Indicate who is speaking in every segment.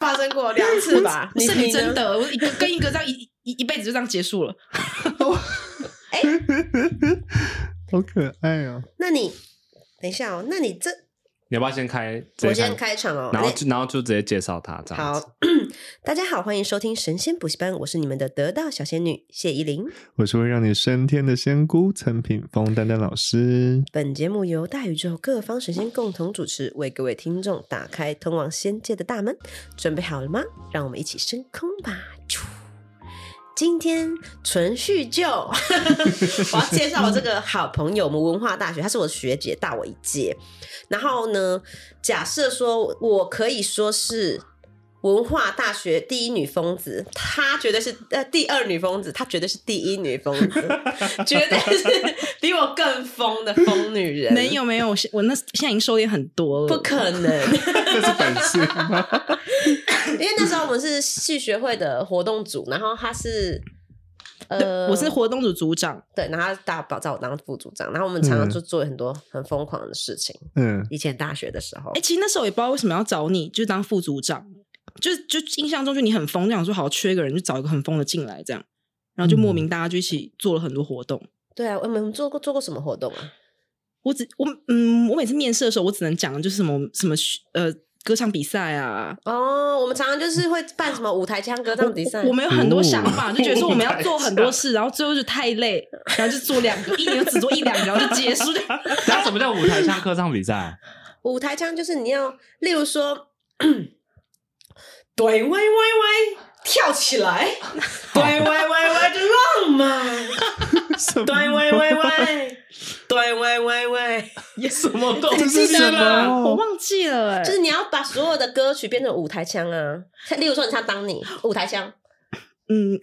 Speaker 1: 发生过两次吧？你
Speaker 2: 是你真？的，我一个跟一个这样一一一辈子就这样结束了。
Speaker 3: 好可爱哦！
Speaker 1: 那你等一下哦，那你这
Speaker 3: 你要不要先开？直
Speaker 1: 我先
Speaker 3: 开，
Speaker 1: 场哦。
Speaker 3: 然后就然后就直接介绍他这样子。
Speaker 1: 好，大家好，欢迎收听神仙补习班，我是你们的得道小仙女谢依霖。
Speaker 3: 我是会让你升天的仙姑陈品峰丹丹老师。
Speaker 1: 本节目由大宇宙各方神仙共同主持，为各位听众打开通往仙界的大门。准备好了吗？让我们一起升空吧！今天纯叙旧，我要介绍我这个好朋友，我们文化大学，她是我的学姐，大我一届。然后呢，假设说我可以说是文化大学第一女疯子，她绝对是呃第二女疯子，她绝对是第一女疯子，绝对是比我更疯的疯女人。
Speaker 2: 没有没有，我我那现在已经收敛很多了。
Speaker 1: 不可能，
Speaker 3: 这是本事吗？
Speaker 1: 因为那时候我们是系学会的活动组，然后他是呃，
Speaker 2: 我是活动组组长，
Speaker 1: 对，然后他大保找我当副组长，然后我们常常
Speaker 3: 嗯
Speaker 1: 就做很多很疯狂的事情。
Speaker 3: 嗯，
Speaker 1: 以前大学的时候
Speaker 2: 哎、，其实那时候也不知道为什么要找你，就当副组长，就就印象中就你很疯，就想说好缺一个人，就找一个很疯的进来这样，然后就莫名大家就一起做了很多活动。
Speaker 1: 对啊，我们做过做过什么活动啊？
Speaker 2: 我只我嗯，我每次面试的时候，我只能讲的就是什么什么呃歌唱比赛啊，
Speaker 1: 哦，我们常常就是会办什么舞台腔歌唱比赛，
Speaker 2: 我们有很多想
Speaker 3: 哦
Speaker 2: 法，就觉得说我们要做很多事，然后最后就太累，然后就做两个，一年只做一两个，然后就结束。
Speaker 3: 那什么叫舞台腔歌唱比赛？
Speaker 1: 舞台腔就是你要，例如说，对喂喂喂，跳起来，对喂喂喂的浪漫，对喂喂喂，对喂喂喂，
Speaker 3: 什么东
Speaker 1: 这是什么？
Speaker 2: 我忘记了哎、
Speaker 1: 就是你要把所有的歌曲变成舞台腔啊。像例如说，你唱《当你》舞台腔，
Speaker 2: 嗯，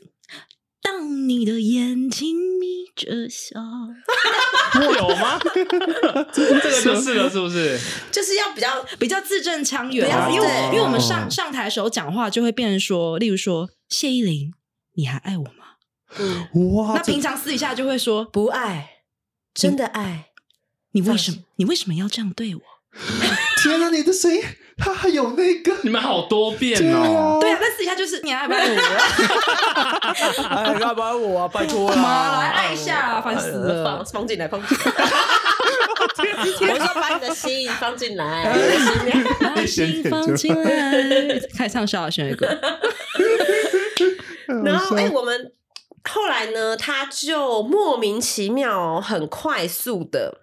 Speaker 2: 当你的眼睛眯着笑，
Speaker 3: 有吗？这个就是了，是不是？
Speaker 1: 就是要比较
Speaker 2: 比较字正腔圆啊。因为因为我们上上台的时候讲话就会变成说，例如说谢依霖，你还爱我吗？
Speaker 1: 嗯
Speaker 3: 哇
Speaker 2: 那平常私底下就会说，
Speaker 1: 不爱，真的爱。
Speaker 2: 你为什么你为什么要这样对我？
Speaker 3: 天哪，你的声音，它还有那个，你们好多变哦。
Speaker 2: 对啊，那私底下就是你还爱不爱我？
Speaker 1: 哎，要不爱我啊，拜托
Speaker 2: 妈来爱一下啊烦死了
Speaker 1: 放放进来，放进来。我说把你的心放进来，心
Speaker 2: 放进来，开始唱萧亚轩的歌。
Speaker 1: 然后哎、我们后来呢，他就莫名其妙、很快速的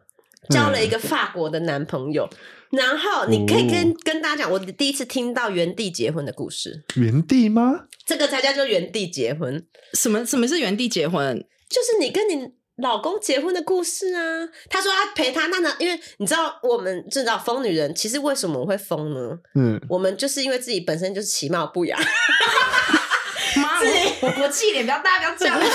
Speaker 1: 交了一个法国的男朋友。然后你可以跟、跟大家讲，我第一次听到原地结婚的故事，
Speaker 3: 原地吗？
Speaker 1: 这个才叫做原地结婚，
Speaker 2: 什么什么是原地结婚？
Speaker 1: 就是你跟你老公结婚的故事啊。他说他陪他，那呢？因为你知道我们知道疯女人，其实为什么我会疯呢？
Speaker 3: 嗯，
Speaker 1: 我们就是因为自己本身就是其貌不扬，
Speaker 2: 妈，我我我气脸比较大，不要这样子。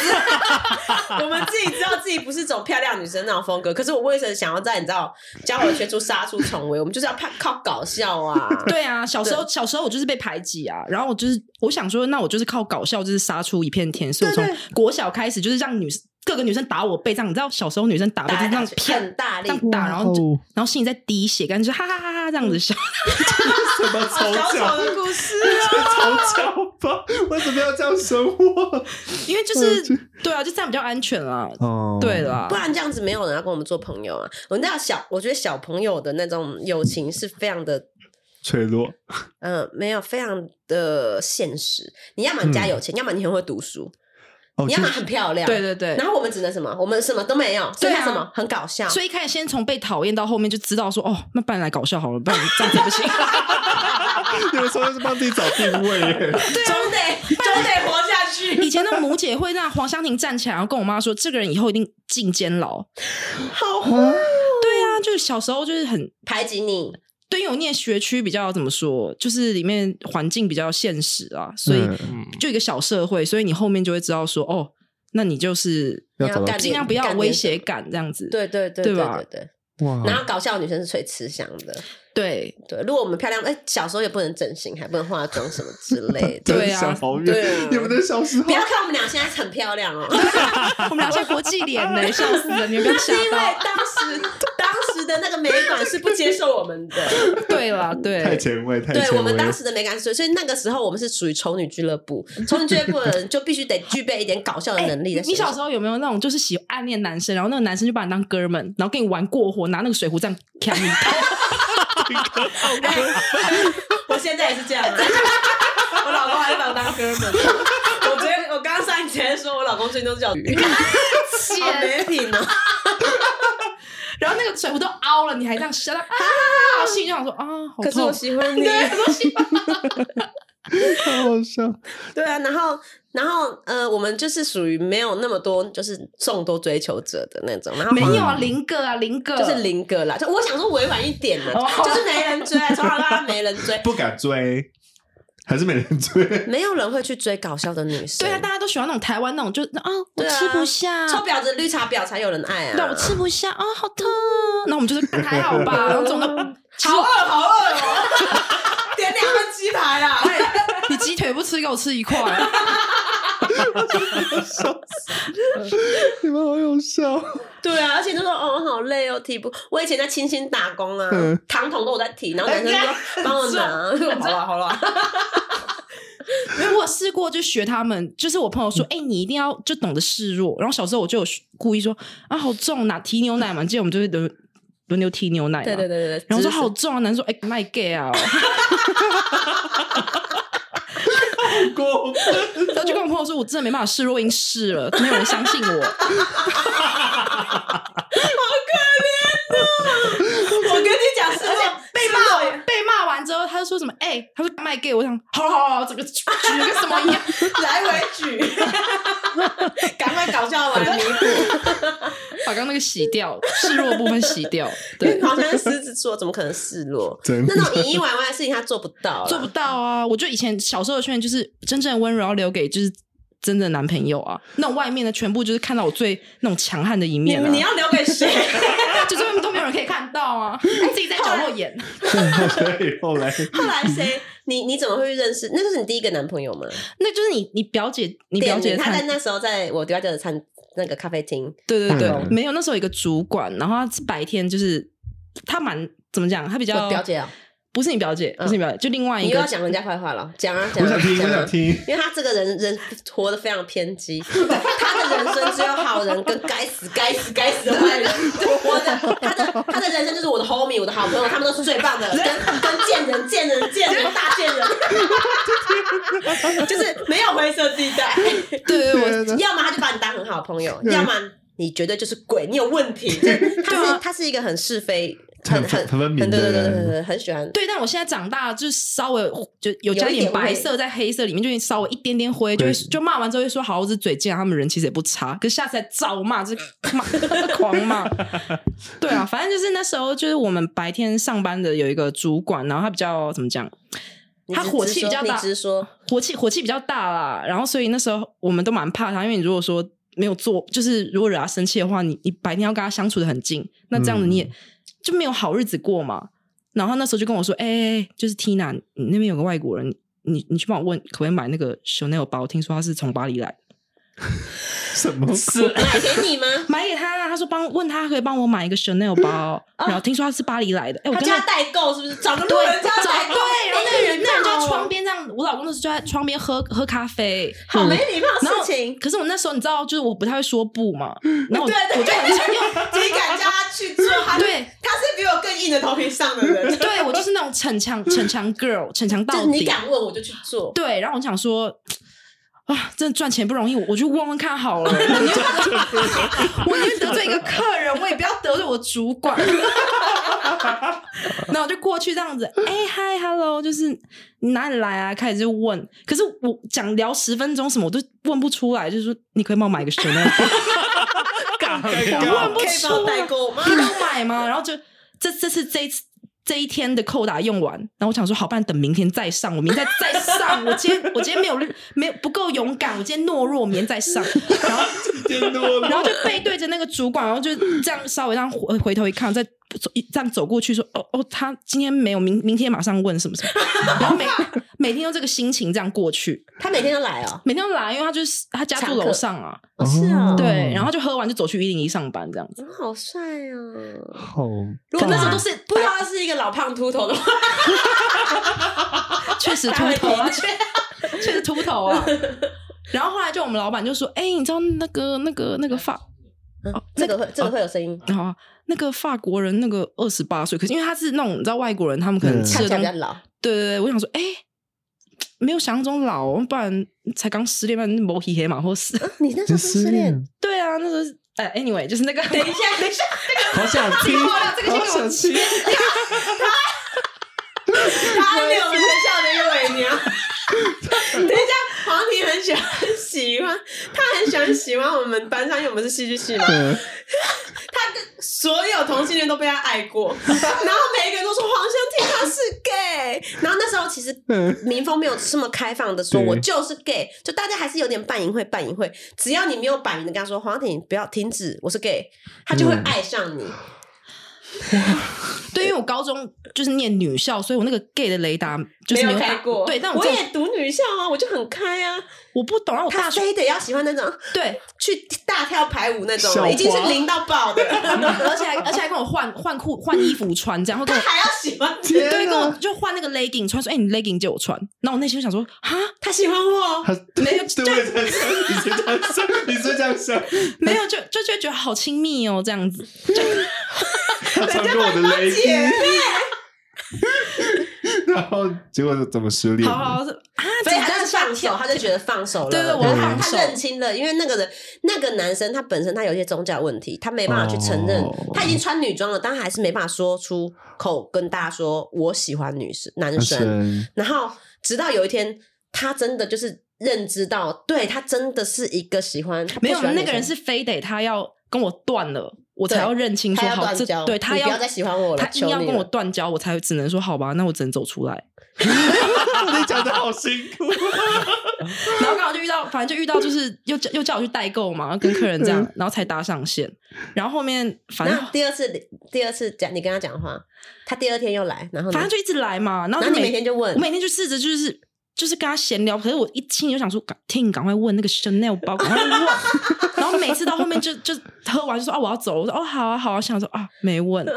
Speaker 1: 我们自己知道自己不是走漂亮女生那种风格，可是我为什么想要在你知道教我学出杀出重围？我们就是要靠靠搞笑啊！
Speaker 2: 对啊，小时候小时候我就是被排挤啊，然后我就是我想说，那我就是靠搞笑，就是杀出一片天。所以我从国小开始就是让女各个女生打我背，这样你知道小时候女生打背就是这样
Speaker 1: 打
Speaker 2: 骗
Speaker 1: 很大力
Speaker 2: 这样打，然后然后心里在滴血，感觉就哈哈哈哈这样子笑。
Speaker 3: 什么丑
Speaker 1: 小丑
Speaker 3: 角？
Speaker 1: 的故事啊！
Speaker 3: 丑角吧？为什么要这样生活？
Speaker 2: 因为就是对啊，就这样比较安全啊。
Speaker 3: 哦
Speaker 2: 对，啦
Speaker 1: 不，然这样子没有人要跟我们做朋友啊！我们那小，我觉得小朋友的那种友情是非常的，
Speaker 3: 脆弱。
Speaker 1: 嗯、没有非常的现实。你要么你家有钱，要么你很会读书，
Speaker 3: 哦，
Speaker 1: 你要么很漂亮，
Speaker 2: 对对对
Speaker 1: 然后我们只能什么？我们什么都没有，剩下什么？很搞笑。
Speaker 2: 所以一开始先从被讨厌到后面就知道说，哦，那不然来搞笑好了，不然这样子不行。
Speaker 3: 有时候就是帮自己找定位耶。
Speaker 1: 总得总得活下去。
Speaker 2: 以前的母姐会让黄湘婷站起来，然后跟我妈说，这个人以后一定进监牢。
Speaker 1: 好坏
Speaker 2: 对啊，就是小时候就是很
Speaker 1: 排挤你，
Speaker 2: 对，因为我念学区比较怎么说，就是里面环境比较现实啊，所以
Speaker 3: 嗯
Speaker 2: 就一个小社会，所以你后面就会知道说，哦，那你就是尽量不要威胁感这样子。
Speaker 1: 对对对对
Speaker 2: 对吧
Speaker 1: 对对。
Speaker 3: 哇，
Speaker 1: 然后搞笑的女生是最吃香的，
Speaker 2: 对
Speaker 1: 对。如果我们漂亮，哎，小时候也不能整形，还不能化妆什么之类的。
Speaker 2: 对啊
Speaker 1: 对啊
Speaker 3: 你们的小时候
Speaker 1: 不要看我们俩现在很漂亮哦，
Speaker 2: 我们俩是国际脸呢，笑死了！你们不要吓
Speaker 1: 是 因为
Speaker 2: 到。
Speaker 1: 当时当时的那个美感是不接受我们的。
Speaker 2: 对
Speaker 3: 了，
Speaker 2: 对，太，
Speaker 3: 前卫，太
Speaker 1: 对
Speaker 3: 前卫。
Speaker 1: 我们当时的美感是，所以那个时候我们是属于丑女俱乐部，丑女俱乐部的人就必须得具备一点搞笑的能力的。
Speaker 2: 你小时候有没有那种就是喜欢暗恋男生，然后那个男生就把你当哥们，然后跟你玩过火，拿那个水壶这样砍你？
Speaker 1: 我现在也是这样、啊，我老公还是把我当哥们。我昨天我刚刚上一节说，我老公最近都是叫鱼，好没品哦。
Speaker 2: 然后那个水壶都凹了，你还这样笑到啊，心里就想说啊，好
Speaker 1: 可是我。喜欢你，
Speaker 2: 对，我喜欢。
Speaker 3: 好好笑。
Speaker 1: 对啊，然后然后呃，我们就是属于没有那么多就是众多追求者的那种，然后
Speaker 2: 没有啊，零个啊，零个，
Speaker 1: 就是零个啦。就我想说委婉一点的，
Speaker 2: 哦
Speaker 1: 就是没人追，从小到大没人追，
Speaker 3: 不敢追，还是没人追。
Speaker 1: 没有人会去追搞笑的女生。
Speaker 2: 对啊，大家都喜欢那种台湾那种，就啊，我吃不下，
Speaker 1: 臭婊子绿茶婊才有人爱啊。
Speaker 2: 对，我吃不下啊，好疼啊。那我们就是还好吧，然后这种都
Speaker 1: 好饿，好饿哦！点两份鸡排啊！
Speaker 2: 你鸡腿不吃，给我吃一块。
Speaker 3: 你们好有笑。
Speaker 1: 对啊，而且就说哦，好累哦，提不。我以前在清新打工啊
Speaker 3: 嗯，
Speaker 1: 糖桶都我在提，然后男生说帮我拿。好了好了，
Speaker 2: 因为我有试过，就学他们，就是我朋友说，哎、你一定要就懂得示弱。然后小时候我就有故意说，啊，好重，拿提牛奶嘛，记得我们就会轮轮流提牛奶嘛。
Speaker 1: 对对对对对。
Speaker 2: 然后说好重啊，男生说，哎、卖 gay 啊、
Speaker 3: 过分。
Speaker 2: 然后就跟我朋友说，我真的没办法示弱，已经试了，没有人相信我。
Speaker 1: 好可怜啊我跟你讲，是
Speaker 2: 被骂被骂完之后，他就说什么？哎、他说卖 gay，我想，好好好，这个举 得跟什么一样。
Speaker 1: 来回举，赶快搞笑完弥补。
Speaker 2: 把刚刚那个洗掉，示弱部分洗掉，对，
Speaker 1: 好像是狮子座，怎么可能示弱？
Speaker 3: 真的
Speaker 1: 那种隐隐歪歪的事情他做不到，
Speaker 2: 做不到啊！我觉得以前小时候的圈就是真正的温柔要留给就是真的男朋友啊，那种外面的全部就是看到我最那种强悍的一
Speaker 1: 你
Speaker 2: 面啊，
Speaker 1: 你要留给谁？
Speaker 2: 就是人可以看到啊，自己在角落演。
Speaker 3: 所以后来
Speaker 1: 后来谁？你你怎么会认识？那就是你第一个男朋友吗？
Speaker 2: 那就是你你表姐，你表姐的餐，
Speaker 1: 他在那时候在我表姐的餐那个咖啡厅，
Speaker 2: 对对对
Speaker 3: 嗯，
Speaker 2: 没有那时候有一个主管，然后他白天就是他蛮怎么讲，他比较
Speaker 1: 我表姐啊，
Speaker 2: 不是你表姐，不是你表姐，就另外一个
Speaker 1: 你又要讲人家坏话了，讲啊讲啊，
Speaker 3: 我想听，
Speaker 1: 讲啊
Speaker 3: 我想。听。
Speaker 1: 因为他这个人人活得非常偏激，他的人生只有好人跟该死该死该死的坏人。我的他的他的人生就是我的 homie，我的好朋友，他们都是最棒的，跟跟贱人贱人贱人大贱人，就是没有灰色地带。
Speaker 2: 对对对，
Speaker 1: 要么他就把你当很好的朋友，要么你绝对就是鬼，你有问题。就是他是他是一个很是非。很
Speaker 3: 很
Speaker 1: 很
Speaker 3: 很分明
Speaker 1: 很对对对
Speaker 3: 的人。
Speaker 1: 对对，很喜欢。
Speaker 2: 对，但我现在长大，就是稍微就有加
Speaker 1: 一点
Speaker 2: 白色在黑色里面，就稍微一点点灰，就会就骂完之后会说好，我是嘴贱，他们人其实也不差，可是下次再照骂，就是骂 狂骂。对啊，反正就是那时候，就是我们白天上班的有一个主管，然后他比较怎么讲，他火气比较大
Speaker 1: 你直说，
Speaker 2: 火气火气比较大啦，然后所以那时候我们都蛮怕他，因为你如果说没有做，就是如果惹他生气的话，你你白天要跟他相处的很近，那这样子你也、就没有好日子过嘛。然后那时候就跟我说：“哎、就是 Tina，你那边有个外国人，你你去帮我问可不可以买那个 Chanel 包，听说他是从巴黎来，
Speaker 3: 什么
Speaker 2: 是
Speaker 1: 买给你吗？
Speaker 2: 买给他啊。他说帮问他可以帮我买一个 Chanel 包，然后听说他是巴黎来的。哎、我跟他
Speaker 1: 他叫他代购是不是？找个路，人家
Speaker 2: 找
Speaker 1: 代购。
Speaker 2: 对，然后那个人 那人就在窗边这样，我老公那时候就在窗边喝喝咖啡，
Speaker 1: 好没礼貌
Speaker 2: 然后
Speaker 1: 的事情。
Speaker 2: 可是我那时候你知道，就是我不太会说不嘛，然后我
Speaker 1: 对对
Speaker 2: 我就很想用，
Speaker 1: 你敢叫他去做？他
Speaker 2: 对
Speaker 1: 他是比我更硬的头皮上的人。
Speaker 2: 对我就是那种逞强逞强 girl，逞强到底你。
Speaker 1: 敢问我就去做。
Speaker 2: 对，然后我想说。啊，真的赚钱不容易，我我就问问看好了。我宁愿得罪一个客人，我也不要得罪我主管。然后我就过去这样子，哎、嗨，hello，就是你哪里来啊？开始就问，可是我讲聊十分钟什么我都问不出来，就是说你可以帮我买个 Chanel 我问不
Speaker 1: 可以帮我
Speaker 2: 出
Speaker 1: 代购吗
Speaker 2: 你帮我买吗？然后就这这次这一次这一天的扣打用完，然后我想说，好，不然等明天再上，我明天再再上。我今天我今天没有 没有不够勇敢，我今天懦弱，我明天再上。然后然后就背对着那个主管，然后就这样稍微让回回头一看，再走一这样走过去说，哦哦，他今天没有，明明天马上问什么什么。然后每每天用这个心情这样过去，
Speaker 1: 他每天都来哦。
Speaker 2: 每天都来，因为他就是他家住楼上啊。
Speaker 1: 哦是啊，
Speaker 2: 对，然后就喝完就走去一零一上班这样子。
Speaker 1: 嗯好帅啊！
Speaker 3: 好，
Speaker 1: 如果
Speaker 2: 那时候都是
Speaker 1: 不知道他是一个老胖秃头的话，
Speaker 2: 确实 秃头啊，确确实秃头啊。然后后来就我们老板就说：“哎、你知道那个那个那个
Speaker 1: 这个会这个会有声音，
Speaker 2: 啊，那个法国人那个二十八岁，可是因为他是那种你知道外国人，他们可能吃的东西，
Speaker 1: 起来比较老。
Speaker 2: 对对对，我想说，哎、没有想象中老，不然才刚失恋，不然摸黑黑嘛，或是
Speaker 1: 你那时候失恋，
Speaker 2: 对啊，那时候是哎，anyway，就是那个，等一下，等一下，
Speaker 3: 好想听，
Speaker 2: 这个
Speaker 3: 好想听。
Speaker 1: 他还没有我们学校的一个伪娘。等一下，黄婷很喜欢喜欢，他很喜欢喜欢我们班上，因为我们是戏剧系嘛，
Speaker 3: 嗯。
Speaker 1: 他跟所有同性恋都被他爱过，然后每一个人都说黄湘婷他是 gay，然后那时候其实
Speaker 3: 嗯。
Speaker 1: 民风没有这么开放的说
Speaker 3: 对。
Speaker 1: 我就是 gay，就大家还是有点半淫秽半隐晦，只要你没有摆明的跟他说黄婷不要停止，我是 gay，他就会
Speaker 3: 嗯。
Speaker 1: 爱上你。
Speaker 2: 对，因为我高中就是念女校，所以我那个 gay 的雷达就是
Speaker 1: 没有开过，
Speaker 2: 对，但我
Speaker 1: 我也读女校啊，我就很开啊。
Speaker 2: 我不懂，啊我
Speaker 1: 他
Speaker 2: 大学
Speaker 1: 非得要喜欢那种
Speaker 2: 对，
Speaker 1: 去大跳排舞那种已经是零到爆的，
Speaker 2: 而且还而且还跟我换换裤换衣服穿，这样会跟我。
Speaker 1: 他还要喜欢
Speaker 3: 天
Speaker 2: 对，跟我，就换那个 legging 穿，说：“哎、你 legging 借我穿。”然后我内心就想说：“哈，
Speaker 1: 他喜欢我，
Speaker 3: 他
Speaker 2: 没有
Speaker 3: 对，我也这样想，你是这样想，你是这样想，
Speaker 2: 没有，就就就觉得好亲密哦，这样子。
Speaker 3: 他穿过我的雷
Speaker 1: 姐
Speaker 3: 然后结果怎么失恋？
Speaker 2: 好好是啊，
Speaker 1: 所以他就放手，他就觉得放手了。
Speaker 2: 对对我
Speaker 1: 他认清了，因为那个人那个男生他本身他有一些宗教问题，他没办法去承认，他已经穿女装了，但还是没办法说出口跟大家说我喜欢女生男生。然后直到有一天，他真的就是认知到，对他真的是一个喜欢，
Speaker 2: 没有那个人是非得他要跟我断了，我才要认清
Speaker 1: 他
Speaker 2: 说好，这对他
Speaker 1: 要再喜欢我了，
Speaker 2: 他硬要跟我断交，我才只能说好吧，那我只能走出来。
Speaker 3: 你讲的好辛苦，
Speaker 2: 然后刚好就遇到，反正就遇到，就是又叫又叫我去代购嘛，跟客人这样，然后才搭上线。然后后面反正
Speaker 1: 第二次，第二次讲你跟他讲话，他第二天又来，然后
Speaker 2: 反正就一直来嘛，然后就
Speaker 1: 然后你每天就问。
Speaker 2: 我每天就试着就是就是跟他闲聊，可是我一听就想说，赶听赶快问那个 Chanel 包，赶快问。然后每次到后面就就喝完就说啊我要走，我说哦好啊好啊，想说啊没问，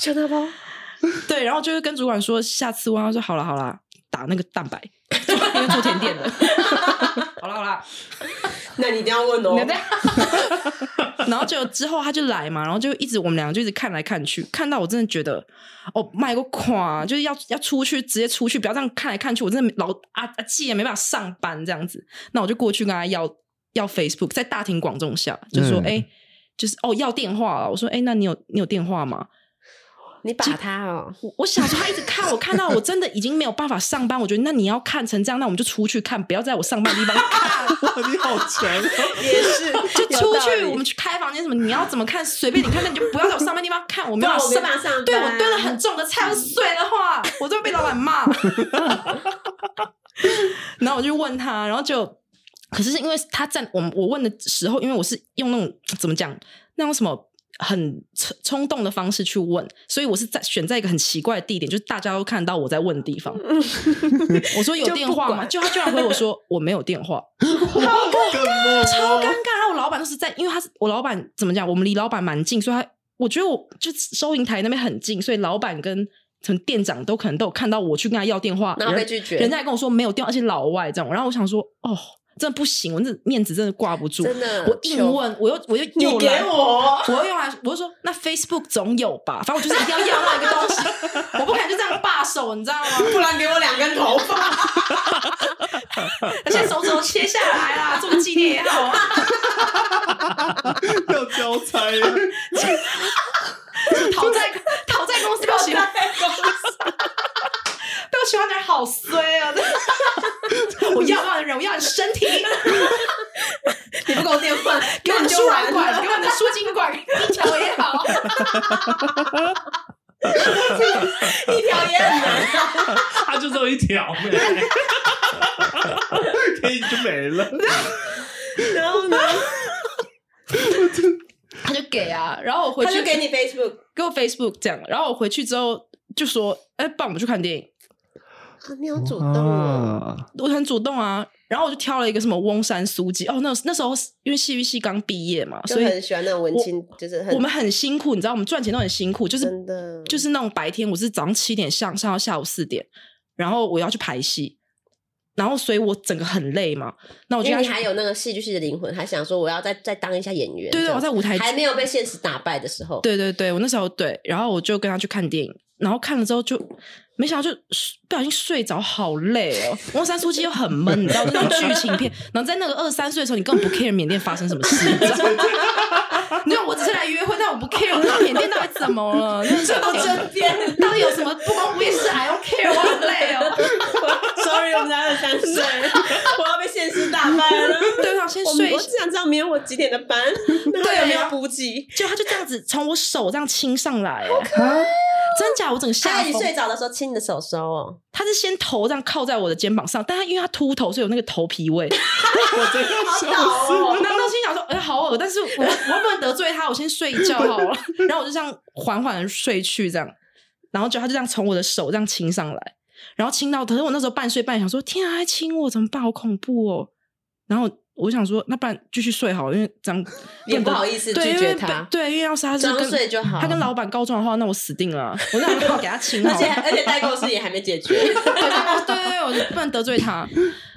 Speaker 1: 小大包，
Speaker 2: 对，然后就是跟主管说下次问，他说好了好了，打那个蛋白，因为做甜点的。好了好了，
Speaker 1: 那你一定要问哦。
Speaker 2: 然后就之后他就来嘛，然后就一直我们两个就一直看来看去，看到我真的觉得哦卖个垮，就是要要出去直接出去，不要这样看来看去，我真的老啊啊气也没办法上班这样子，那我就过去跟他要要 Facebook，在大庭广众下就说
Speaker 3: 嗯
Speaker 2: 哎、就是哦要电话了，我说哎那你有你有电话吗？
Speaker 1: 你把他哦，
Speaker 2: 我我想说他一直看我，看到我真的已经没有办法上班，我觉得那你要看成这样，那我们就出去看，不要在我上班的地方看。
Speaker 3: 哇，你好强哦！
Speaker 1: 也是，
Speaker 2: 就出去，我们去开房间什么，你要怎么看随便你看，那你就不要在我上班地方看，我没
Speaker 1: 不然我没
Speaker 2: 办法上
Speaker 1: 班。
Speaker 2: 对我堆了很重的菜，我碎的话，我就会被老板骂。然后我就问他，然后就，可是是因为他站我我问的时候，因为我是用那种怎么讲，那种什么。很冲冲动的方式去问，所以我是在选在一个很奇怪的地点，就是大家都看到我在问的地方。我说有电话吗？
Speaker 1: 管
Speaker 2: 就他居然回我说我没有电话。
Speaker 3: 好尴尬
Speaker 2: 超尴尬。然后我老板都是在，因为他是我老板怎么讲，我们离老板蛮近，所以他我觉得我就收银台那边很近，所以老板跟什么店长都可能都有看到我去跟他要电话，
Speaker 1: 然后被拒绝
Speaker 2: 人家还跟我说没有电话，而且老外这样。然后我想说，哦，真的不行，我这面子真的挂不住，
Speaker 1: 真的
Speaker 2: 我硬问，我又我又
Speaker 1: 你给。我，
Speaker 2: 我又用来，我就说那 Facebook 总有吧，反正我就是一定要要那一个东西，我不可能就这样罢手，你知道吗？
Speaker 1: 不然给我两根头发。
Speaker 2: 而且手指头切下来啦，做个纪念也好啊。
Speaker 3: 要交差耶，
Speaker 2: 讨债讨债公司被我喜欢，被我喜欢的人好衰啊！我要不要的人，我要你的身体，
Speaker 1: 你不给我电话，
Speaker 2: 给我你输卵管，给我你的输精管，一条也好。
Speaker 1: 一条也很难。
Speaker 3: 他就只有一条妹，可以就没了。
Speaker 1: 然后呢，
Speaker 2: 他就给啊，然后我回去
Speaker 1: 他就给你 Facebook，
Speaker 2: 给我 Facebook 这样，然后我回去之后就说，哎，帮我们去看电影。
Speaker 1: 啊，你好主动哦。
Speaker 3: 啊，
Speaker 2: 我很主动啊。然后我就挑了一个什么翁山苏记哦，那那时候因为戏剧系刚毕业嘛，所以
Speaker 1: 很喜欢那种文青，就是很
Speaker 2: 我们很辛苦，你知道，我们赚钱都很辛苦，就是
Speaker 1: 真的
Speaker 2: 就是那种白天我是早上七点上上到下午四点，然后我要去排戏，然后所以我整个很累嘛。那我就要去
Speaker 1: 因为你还有那个戏剧系的灵魂，还想说我要再再当一下演员。
Speaker 2: 对对我在舞台
Speaker 1: 还没有被现实打败的时候，
Speaker 2: 对对对，我那时候对，然后我就跟他去看电影，然后看了之后就没想到就不小心睡着，好累哦。翁山书记又很闷，你知道那种剧情片，然后在那个二十三岁的时候，你根本不 care 缅甸发生什么事，你知道吗？你知道我只是来约会，但我不 care 我缅甸到底怎么了，这
Speaker 1: 到真边
Speaker 2: 到底有什么不公不义事？I don't care，我很累哦。
Speaker 1: ，sorry，我们才二三岁，我要被现实打败了。
Speaker 2: 对啊，先睡
Speaker 1: 我我只想知道明天我几点的班，那
Speaker 2: 对啊
Speaker 1: 有没有补给？
Speaker 2: 就他就这样子从我手这样亲上来，真假？我整个吓
Speaker 1: 你。睡着的时候亲你的手手哦，
Speaker 2: 他是先头这样靠在我的肩膀上，但他因为他秃头，所以有那个头皮味。
Speaker 3: 我真的
Speaker 1: 好
Speaker 3: 笑
Speaker 1: 倒
Speaker 3: 死
Speaker 1: 哦。
Speaker 2: 然后心想说，哎、好恶，但是我我又不能得罪他，我先睡一觉好了。然后我就这样缓缓的睡去，这样，然后就他就这样从我的手这样亲上来，然后亲到，可是我那时候半睡半想说，天啊，还亲我，怎么办？好恐怖哦。然后我想说，那不然继续睡好了，因为这样
Speaker 1: 也不好意思
Speaker 2: 对，
Speaker 1: 拒绝他
Speaker 2: 对，因为要是他是
Speaker 1: 睡就好
Speaker 2: 他跟老板告状的话，那我死定了啊。我那没办法给他亲好
Speaker 1: 而且。而且代购事也还没解决，
Speaker 2: 对对对对，我就不能得罪他。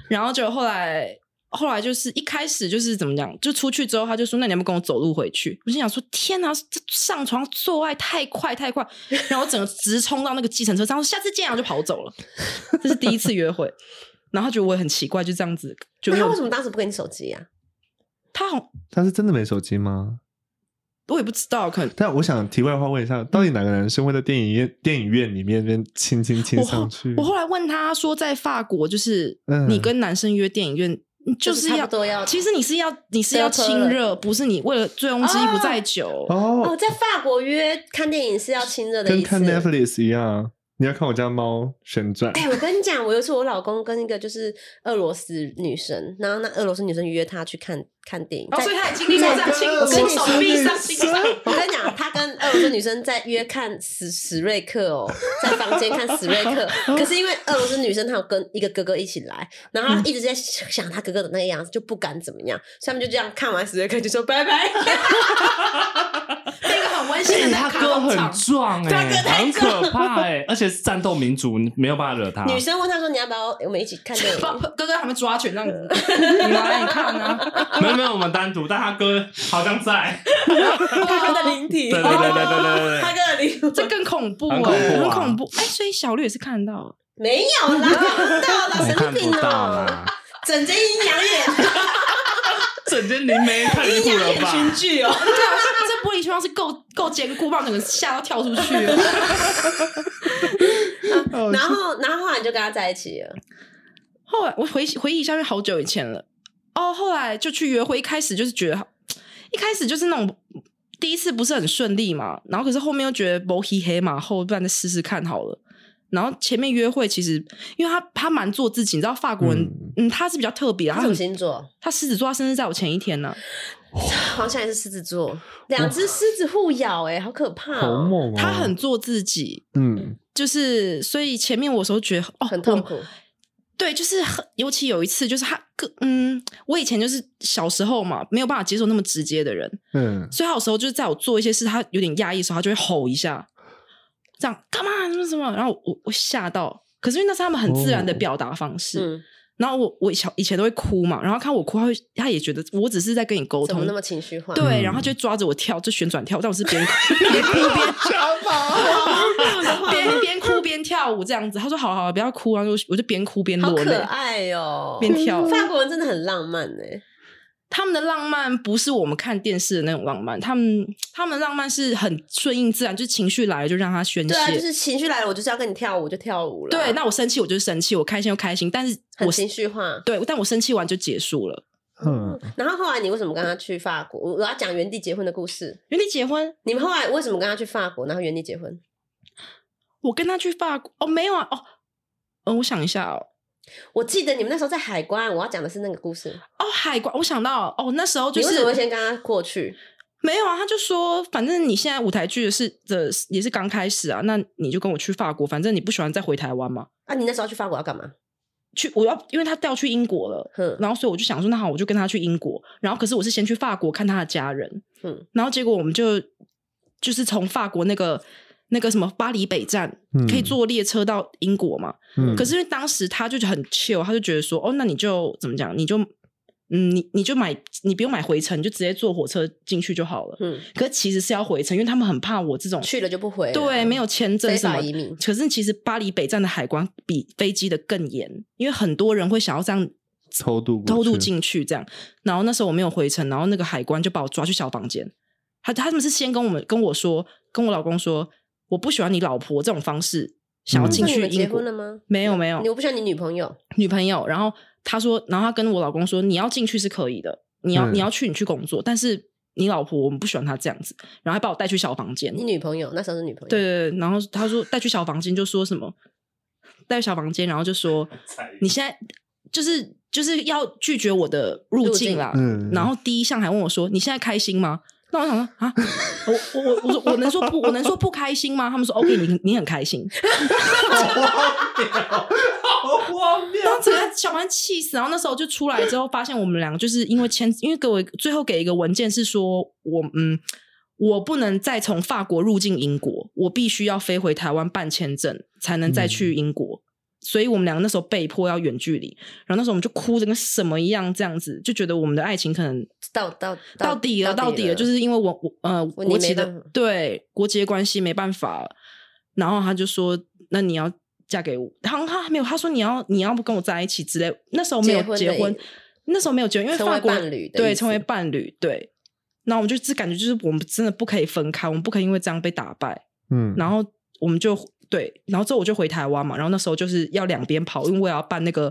Speaker 2: 然后就后来，后来就是一开始就是怎么讲，就出去之后，他就说：“那你要不要跟我走路回去？”我心想说：“天哪，这上床做爱太快太快！”然后我整个直冲到那个计程车上，说：“下次见！”然后就跑走了。这是第一次约会，然后他觉得我也很奇怪，就这样子，就
Speaker 1: 那他为什
Speaker 2: 用
Speaker 1: 么当时不给你手机啊？
Speaker 2: 他好，
Speaker 3: 他是真的没手机吗？
Speaker 2: 我也不知道，可能
Speaker 3: 但我想题外话问一下，到底哪个男生会在电影院电影院里面边亲亲亲上去？
Speaker 2: 我后来问他说，在法国就是
Speaker 3: 嗯
Speaker 2: 你跟男生约电影院。就
Speaker 1: 就是
Speaker 2: 要
Speaker 1: 不多要
Speaker 2: 其实你是要你是要亲热，不是你为了醉翁之意不在酒。
Speaker 3: 哦
Speaker 1: 哦，，在法国约看电影是要亲热的意思。
Speaker 3: 跟看 Netflix 一样，你要看我家猫旋转。
Speaker 1: 哎、我跟你讲，我有一次我老公跟一个就是俄罗斯女生，然后那俄罗斯女生约他去看看电影，
Speaker 2: 哦，
Speaker 1: 在
Speaker 2: 所以他也经历过这样亲
Speaker 3: 我跟
Speaker 2: 亲
Speaker 3: 你说
Speaker 2: 手臂上
Speaker 3: 女
Speaker 2: 亲上。
Speaker 1: 我跟你讲，他跟俄罗斯女生在约看史史瑞克哦，在房间看史瑞克。可是因为俄罗斯女生她有跟一个哥哥一起来，然后她一直在想他哥哥的那个样子，就不敢怎么样，所以他们就这样看完史瑞克就说拜拜。
Speaker 2: 那 个很温馨的
Speaker 4: 哎，
Speaker 2: 那个卡
Speaker 4: 他哥很
Speaker 2: 通场，
Speaker 4: 壮哎、
Speaker 1: 他哥太
Speaker 4: 很可怕哎、而且是战斗民族，你没有办法惹他。
Speaker 1: 女生问他说：“你要不要我们一起看电影
Speaker 2: 把哥哥他们抓拳这样子，你来你看啊，
Speaker 4: 没有没有，我们单独，但他哥好像在。？”
Speaker 1: 他哥的灵体，
Speaker 4: 对对对对对对对
Speaker 1: 他哥的灵魂
Speaker 2: 这更恐怖
Speaker 4: 很恐
Speaker 2: 哎，
Speaker 4: 怖啊
Speaker 2: 很恐怖哎，所以小绿也是看到了，
Speaker 1: 没有啦，看不到啦，
Speaker 4: 我
Speaker 1: 神经病哦！
Speaker 4: 啦，
Speaker 1: 整间阴阳眼，
Speaker 4: 整间灵媒太离谱了吧？
Speaker 1: 群聚哦。
Speaker 2: 玻璃窗是够够坚固，把我整个吓到跳出去 了。
Speaker 1: 然后，然后后来就跟他在一起了。
Speaker 2: 后来我回回忆一下，因为好久以前了。哦，后来就去约会，一开始就是觉得，一开始就是那种第一次不是很顺利嘛，然后可是后面又觉得不黑黑嘛后，不然再试试看好了。然后前面约会其实，因为他他蛮做自己，你知道法国人，嗯他是比较特别，
Speaker 1: 他什么星座？
Speaker 2: 他狮子座，他生日在我前一天呢、
Speaker 1: 黄夏也是狮子座，两只狮子互咬，哎，好可怕
Speaker 3: 好
Speaker 1: 哦，
Speaker 3: 猛哦！
Speaker 2: 他很做自己，
Speaker 3: 嗯，
Speaker 2: 就是所以前面我有时候觉得哦，
Speaker 1: 很痛苦。
Speaker 2: 对，就是很，尤其有一次，就是他个嗯，我以前就是小时候嘛，没有办法接受那么直接的人，
Speaker 3: 嗯，
Speaker 2: 所以他有时候就是在我做一些事，他有点压抑的时候，他就会吼一下，这样干嘛什么什么，然后我我吓到，可是因为那是他们很自然的
Speaker 3: 哦
Speaker 2: 表达方式，
Speaker 1: 嗯，
Speaker 2: 然后我我小以前都会哭嘛，然后看我哭，他会他也觉得我只是在跟你沟通
Speaker 1: 怎么那，么情绪化？
Speaker 2: 对，
Speaker 3: 嗯
Speaker 2: 然后他就抓着我跳，就旋转跳，但我是边哭 边哭边 边边哭边跳舞这样子。他说：“好好，不要哭。”然后我就我就边哭边
Speaker 1: 好可
Speaker 2: 落泪。
Speaker 1: 爱哦。
Speaker 2: 边跳
Speaker 1: 法国人真的很浪漫哎。
Speaker 2: 他们的浪漫不是我们看电视的那种浪漫，他们他们浪漫是很顺应自然，就是情绪来了就让他宣泄。
Speaker 1: 对啊，就是情绪来了，我就是要跟你跳舞，就跳舞了。
Speaker 2: 对，那我生气我就是生气，我开心就开心，但是
Speaker 1: 很
Speaker 2: 我
Speaker 1: 情绪化。
Speaker 2: 对，但我生气完就结束了。
Speaker 3: 嗯，
Speaker 1: 然后后来你为什么跟他去法国？我我要讲原地结婚的故事。
Speaker 2: 原地结婚，
Speaker 1: 你们后来为什么跟他去法国，然后原地结婚？
Speaker 2: 我跟他去法国哦，没有啊，哦，嗯，我想一下哦，
Speaker 1: 我记得你们那时候在海关，我要讲的是那个故事。
Speaker 2: 哦，海关，我想到哦，那时候就是
Speaker 1: 你为什么会先跟他过去？
Speaker 2: 没有啊，他就说，反正你现在舞台剧是的也是刚开始啊，那你就跟我去法国，反正你不喜欢再回台湾嘛。
Speaker 1: 啊，你那时候去法国要干嘛？
Speaker 2: 去我要，因为他调去英国了，
Speaker 1: 哼
Speaker 2: 然后所以我就想说，那好，我就跟他去英国。然后可是我是先去法国看他的家人，
Speaker 1: 嗯
Speaker 2: 然后结果我们就就是从法国那个那个什么巴黎北站、
Speaker 5: 嗯
Speaker 2: 可以坐列车到英国嘛。
Speaker 5: 嗯
Speaker 2: 可是因为当时他就很 chill，他就觉得说，哦，那你就怎么讲，你就嗯，你你就买，你不用买回程，你就直接坐火车进去就好了。
Speaker 1: 嗯，
Speaker 2: 可是其实是要回程，因为他们很怕我这种
Speaker 1: 去了就不回了，
Speaker 2: 对没有签证
Speaker 1: 非
Speaker 2: 什么
Speaker 1: 法移民。
Speaker 2: 可是其实巴黎北站的海关比飞机的更严，因为很多人会想要这样
Speaker 5: 偷渡过
Speaker 2: 偷渡
Speaker 5: 去
Speaker 2: 进去这样。然后那时候我没有回程，然后那个海关就把我抓去小房间。他他们是先跟我们跟我说，跟我老公说，我不喜欢你老婆这种方式，想要
Speaker 5: 嗯
Speaker 2: 进
Speaker 1: 那你结
Speaker 2: 去英国。
Speaker 1: 婚了吗？
Speaker 2: 没有没有
Speaker 1: 我不喜欢你女朋友，
Speaker 2: 女朋友，然后他说，然后他跟我老公说，你要进去是可以的，你要、
Speaker 5: 嗯
Speaker 2: 你要去你去工作，但是你老婆我们不喜欢她这样子，然后还把我带去小房间。
Speaker 1: 你女朋友那时候是女朋友，
Speaker 2: 对对对，然后他说带去小房间就说什么，带去小房间，然后就说 你现在就是就是要拒绝我的入境啦。
Speaker 5: 嗯
Speaker 2: 然后第一项还问我说你现在开心吗？那我想说啊，我我我我说我能说不，我能说不开心吗？他们说 OK，你你很开心。
Speaker 3: 好荒谬！
Speaker 2: 然后整个小班气死，然后那时候就出来之后，发现我们两个就是因为签，因为给我最后给一个文件是说我嗯，我不能再从法国入境英国，我必须要飞回台湾办签证才能再去英国。所以我们两个那时候被迫要远距离，然后那时候我们就哭的跟什么一样，这样子就觉得我们的爱情可能
Speaker 1: 到到
Speaker 2: 到底了，到底了，就是因为我我呃
Speaker 1: 你
Speaker 2: 国籍的对国籍的关系没办法，然后他就说，那你要嫁给我，他他没有，他说你要你要不跟我在一起之类，那时候没有
Speaker 1: 结婚
Speaker 2: 结婚，那时候没有结婚，因为
Speaker 1: 成为
Speaker 2: 法国
Speaker 1: 伴侣
Speaker 2: 对成为伴侣对，那我们就只感觉就是我们真的不可以分开，我们不可以因为这样被打败，
Speaker 5: 嗯，
Speaker 2: 然后我们就对，然后之后我就回台湾嘛，然后那时候就是要两边跑，因为我也要办那个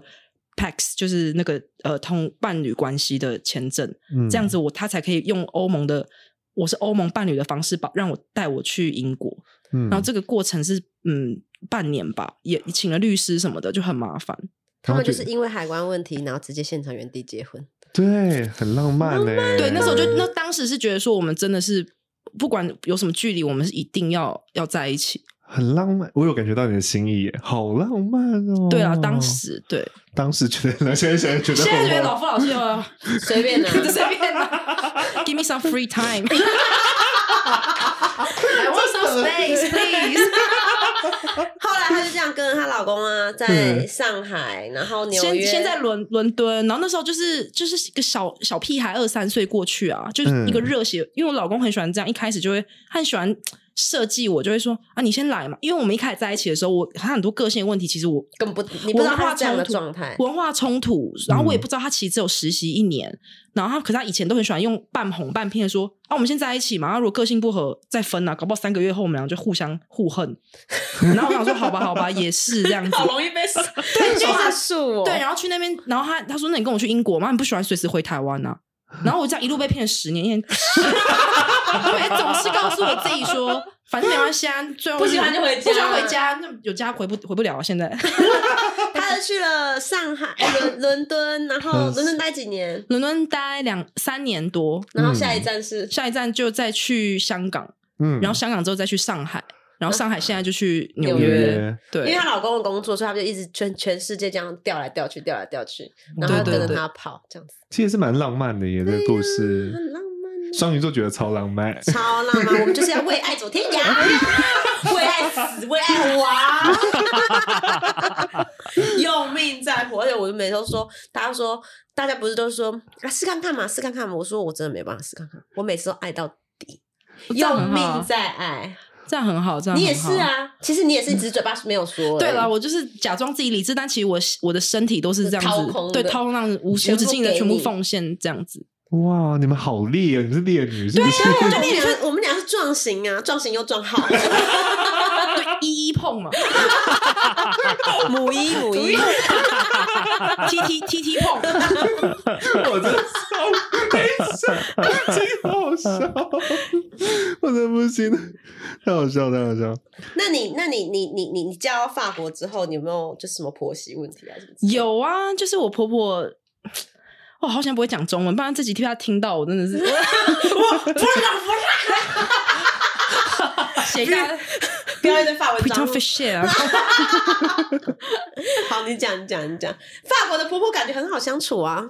Speaker 2: PAX，就是那个呃通伴侣关系的签证，
Speaker 5: 嗯
Speaker 2: 这样子我他才可以用欧盟的，我是欧盟伴侣的方式把让我带我去英国，
Speaker 5: 嗯，
Speaker 2: 然后这个过程是嗯半年吧，也请了律师什么的，就很麻烦。
Speaker 1: 他们就是因为海关问题，然后直接现场原地结婚。
Speaker 5: 对，很浪漫呢。
Speaker 2: 对，那时候就那当时是觉得说，我们真的是不管有什么距离，我们是一定要要在一起。
Speaker 5: 很浪漫，我有感觉到你的心意耶，好浪漫哦。
Speaker 2: 对啊，当时对，
Speaker 5: 当时觉得，现在现在觉得，
Speaker 2: 现在觉得老夫老妻哦，
Speaker 1: 随便啦，
Speaker 2: 随便啦，Give me some free time。I want some space, please。
Speaker 1: 后来她就这样跟她老公啊，在
Speaker 5: 嗯。
Speaker 1: 上海，然后纽约，
Speaker 2: 先先在伦伦敦，然后那时候就是就是一个小小屁孩，二三岁过去啊，就是一个
Speaker 5: 嗯
Speaker 2: 热血，因为我老公很喜欢这样，一开始就会他很喜欢设计我，就会说啊，你先来嘛，因为我们一开始在一起的时候，我他很多个性的问题，其实我
Speaker 1: 根本不，你不知道这样的状态。
Speaker 2: 文化冲突，然后我也
Speaker 5: 嗯
Speaker 2: 不知道他其实只有实习一年，然后他可是他以前都很喜欢用半哄半骗的说啊，我们先在一起嘛，然后如果个性不合再分啊，搞不好三个月后我们俩就互相互恨。然后我想说，好吧，好吧，也是这样子。
Speaker 1: 好容易被 对 话术哦，
Speaker 2: 对，然后去那边，然后他他说：“那你跟我去英国嘛？你不喜欢随时回台湾啊？”然后我这样一路被骗十年，因为 总是告诉我自己说，反正没关系啊，最后
Speaker 1: 不喜欢就回家
Speaker 2: 不喜欢回家，那有家回不回不了啊。现在
Speaker 1: 他是去了上海、哎伦伦敦，然后伦敦待几年，
Speaker 2: 伦敦待两三年多，
Speaker 1: 然后下一站是
Speaker 2: 下一站就再去香港，
Speaker 5: 嗯，
Speaker 2: 然后香港之后再去上海，然后上海现在就去纽
Speaker 1: 纽
Speaker 2: 约
Speaker 5: 约。
Speaker 2: 对，
Speaker 1: 因为她老公的工作，所以她就一直全全世界这样调来调去，调来调去，然后跟着
Speaker 2: 对对对
Speaker 1: 他跑，这样子
Speaker 5: 其实是蛮浪漫的耶，这个故事。
Speaker 1: 很浪漫啊，
Speaker 5: 双鱼座觉得超浪漫，
Speaker 1: 超浪漫。我们就是要为爱走天涯，为爱死，为爱亡，用命在活。而且我就每次都说，大家说，大家不是都说啊，试看看嘛，试看看嘛。我说我真的没办法试看看，我每次都爱到底，用命在爱。
Speaker 2: 这样很好，这样
Speaker 1: 你也是。啊，其实你也是，只是嘴巴没有说。
Speaker 2: 对了，我就是假装自己理智，但其实我我的身体都是这样子，
Speaker 1: 掏空
Speaker 2: 对，掏空让无无止境的全部奉献这样子。
Speaker 5: 哇，你们好烈啊！你是烈女，是不是？
Speaker 1: 我们俩，我们俩是撞型啊，撞型又撞好，
Speaker 2: 对，一一碰嘛
Speaker 1: 母一 母一。
Speaker 2: ，T T T T 碰，
Speaker 5: 我真的笑，等一下，真好笑，我真的不行，太好笑，太好笑。
Speaker 1: 那你，那你，你，你，你，你嫁到法国之后，你有没有就什么婆媳问题啊？
Speaker 2: 有啊，就是我婆婆。我好像不会讲中文，不然这几天他听到我真的是，我我不是不是，写一下
Speaker 1: 不要一堆法文章
Speaker 2: 啊，
Speaker 1: 好，你讲，你讲，你讲。法国的婆婆感觉很好相处啊。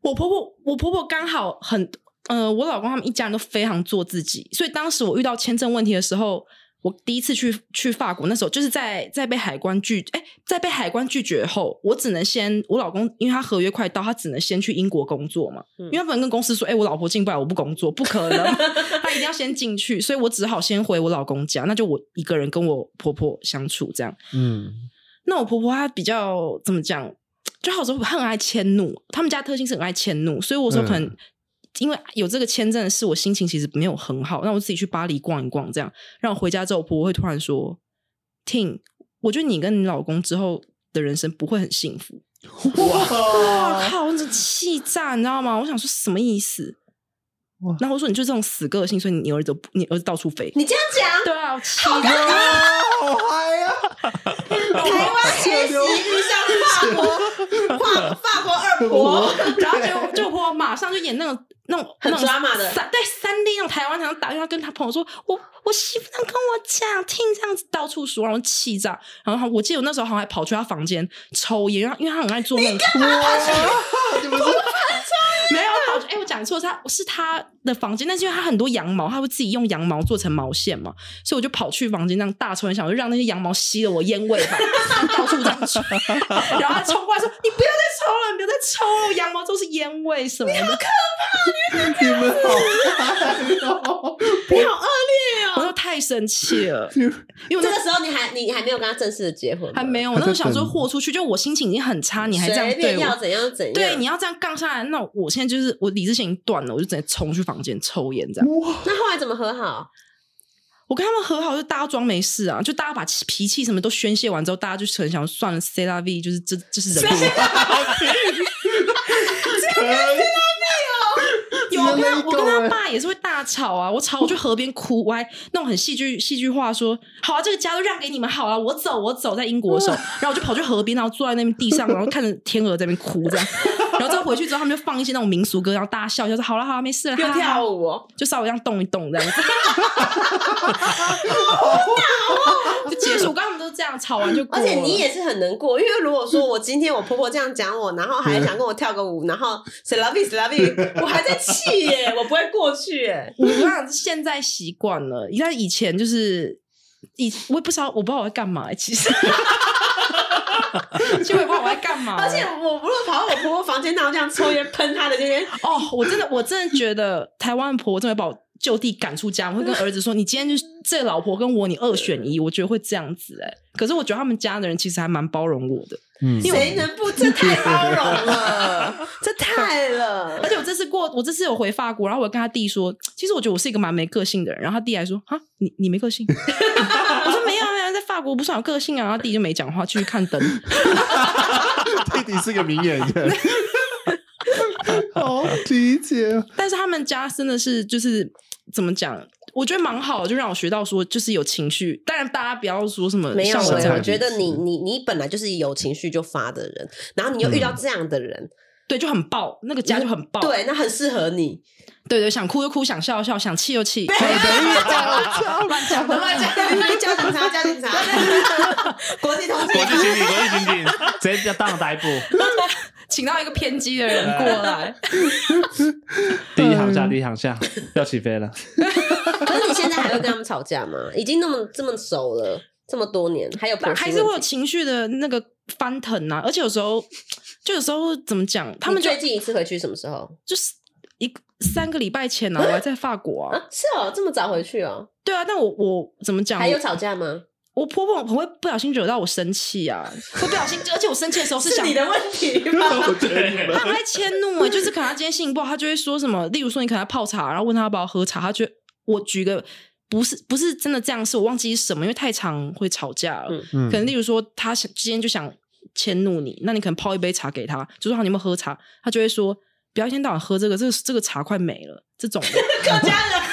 Speaker 2: 我婆婆，我婆婆刚好很，呃，我老公他们一家人都非常做自己，所以当时我遇到签证问题的时候，我第一次去去法国，那时候就是在在被海关拒，哎，在被海关拒绝后，我只能先我老公，因为他合约快到，他只能先去英国工作嘛，因为他不能跟公司说，哎，我老婆进不来，我不工作，不可能，他一定要先进去，所以我只好先回我老公家，那就我一个人跟我婆婆相处这样。
Speaker 5: 嗯，
Speaker 2: 那我婆婆她比较怎么讲？就好时候很爱迁怒，他们家特性是很爱迁怒，所以我说可能、
Speaker 5: 嗯
Speaker 2: 因为有这个签证的事，我心情其实没有很好，让我自己去巴黎逛一逛，这样让我回家之后，我婆婆会突然说：“听，我觉得你跟你老公之后的人生不会很幸福。”哇靠！我这气炸，你知道吗？我想说什么意思？然后我说你就这种死个性，所以你儿子不你儿子到处飞。
Speaker 1: 你这样讲，
Speaker 2: 对啊，我气
Speaker 5: 哇，好嗨呀！
Speaker 1: 台湾学习遇上法国，法法国二婆，
Speaker 2: 然后就就婆婆马上就演那种那种
Speaker 1: 很
Speaker 2: 那种
Speaker 1: drama 的
Speaker 2: 三对三 D 那种台湾常常打电话跟他朋友说，我我媳妇能跟我讲，听这样子到处说，然后气炸。然后我记得我那时候好像还跑去他房间抽烟，因为他很爱做那种。
Speaker 5: 你们是
Speaker 2: 没有跑去，哎、我讲错，是他是他的房间，但是因为他很多羊毛，他会自己用羊毛做成毛线嘛，所以我就跑去房间那样大抽一下，我就让那些羊毛吸了我烟味吧，到处这样吹，然后他冲过来说：“你不要再抽了，你不要再抽了，羊毛都是烟味什么的。”
Speaker 5: 你们好嗨哦！
Speaker 1: 你好恶劣哦。
Speaker 2: 太生气了，因为我那
Speaker 1: 这个时候你还你还没有跟他正式的结婚吗，
Speaker 2: 还没有，我那时候想说豁出去，就我心情已经很差，你还这样对我，
Speaker 1: 要怎样怎样，
Speaker 2: 对，你要这样杠下来，那我现在就是我理智线已经断了，我就直接冲去房间抽烟这样。
Speaker 1: 那后来怎么和好？
Speaker 2: 我跟他们和好，就大家装没事啊，就大家把脾气什么都宣泄完之后，大家就很想算了，C 拉 V 就是这这是人 我跟他爸也是会大吵啊，我吵我去河边哭，我还那种很戏剧戏剧化说，好啊，这个家都让给你们好了，我走我走，在英国的时候，然后我就跑去河边，然后坐在那边地上，然后看着天鹅在那边哭这样，然后再回去之后，他们就放一些那种民俗歌，然后大家笑笑说，好了好了，没事了，
Speaker 1: 又跳舞哦，
Speaker 2: 就稍微这样动一动这样子，就结束。我跟他们都这样吵完就过
Speaker 1: 而，且你也是很能过，因为如果说我今天我婆婆这样讲我，然后还想跟我跳个舞，然后 s l o v y s l o v y 我还在气耶，我不会过去耶。
Speaker 2: 我我想现在习惯了，你看以前就是以我也不知道，我不知道我在干嘛、欸其实。其实我也不知道我在干嘛、
Speaker 1: 而且我如果跑到我婆婆房间，然后这样抽烟喷她的这边，
Speaker 2: 哦，我真的我真的觉得台湾婆婆真的把我就地赶出家，我会跟儿子说：“你今天就是这老婆跟我，你二选一。”我觉得会这样子哎、可是我觉得他们家的人其实还蛮包容我的，
Speaker 5: 嗯
Speaker 2: 因为
Speaker 1: 谁能不？这太包容了，这太了
Speaker 2: 而。且我这次过，我这次有回法国，然后我跟他弟说，其实我觉得我是一个蛮没个性的人。然后他弟还说：“啊，你你没个性？”我说：“没有没有，在法国不算有个性啊。”然后弟就没讲话，继续看灯。
Speaker 5: 弟弟是个名演员，好理解。
Speaker 2: 但是他们家真的是就是怎么讲？我觉得蛮好的，就让我学到说，就是有情绪。当然，大家不要说什么
Speaker 1: 没有
Speaker 2: 我
Speaker 1: 觉得你你你本来就是有情绪就发的人，然后你又遇到这样的人，
Speaker 2: 对，就很爆，那个家就很爆。
Speaker 1: 对，那很适合你。
Speaker 2: 对对，想哭就哭，想笑就笑，想气就气。
Speaker 1: 乱讲的乱讲的，叫警察叫警察，国际通缉。
Speaker 4: 国际刑警，国际刑警，直接叫当场逮捕。
Speaker 2: 请到一个偏激的人过来，
Speaker 4: 第一行下，第一行下，要起飞了。
Speaker 1: 可是你现在还会跟他们吵架吗？已经那么这么熟了，这么多年，还有
Speaker 2: 还是会有情绪的那个翻腾啊。而且有时候，就有时候怎么讲，他们就
Speaker 1: 最近一次回去什么时候？
Speaker 2: 就是一三个礼拜前呢、啊，我还在法国啊。
Speaker 1: 啊，是哦，这么早回去哦，
Speaker 2: 对啊，但我我怎么讲？
Speaker 1: 还有吵架吗？
Speaker 2: 我婆婆很会不小心惹到我生气啊，会不小心，而且我生气的时候是想
Speaker 1: 你的问题吧？
Speaker 5: 我觉得你们
Speaker 2: 他很爱迁怒哎、就是可能她今天心情不好，他就会说什么，例如说你可能在泡茶，然后问她要不要喝茶，她觉得我举个不是不是真的这样，是我忘记是什么，因为太常会吵架了。
Speaker 5: 嗯
Speaker 2: 可能例如说她想今天就想迁怒你，那你可能泡一杯茶给他，就说好你有没有喝茶，他就会说不要一天到晚喝这个，这个这个茶快没了这种的。
Speaker 1: 客家人，法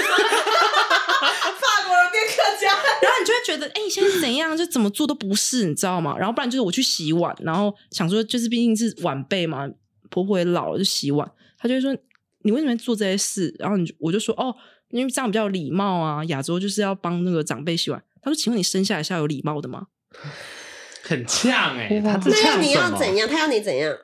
Speaker 1: 国人变客家人，
Speaker 2: 然后你就会觉得，哎、你现在是怎样？就怎么做都不是，你知道吗？然后不然就是我去洗碗，然后想说，就是毕竟是晚辈嘛，婆婆也老了，就洗碗，他就会说你为什么做这些事？然后你就我就说哦，因为这样比较有礼貌啊，亚洲就是要帮那个长辈洗碗。他说，请问你生下来是要有礼貌的吗？
Speaker 4: 很呛哎，他这
Speaker 1: 那要你？要怎样？他要你怎样？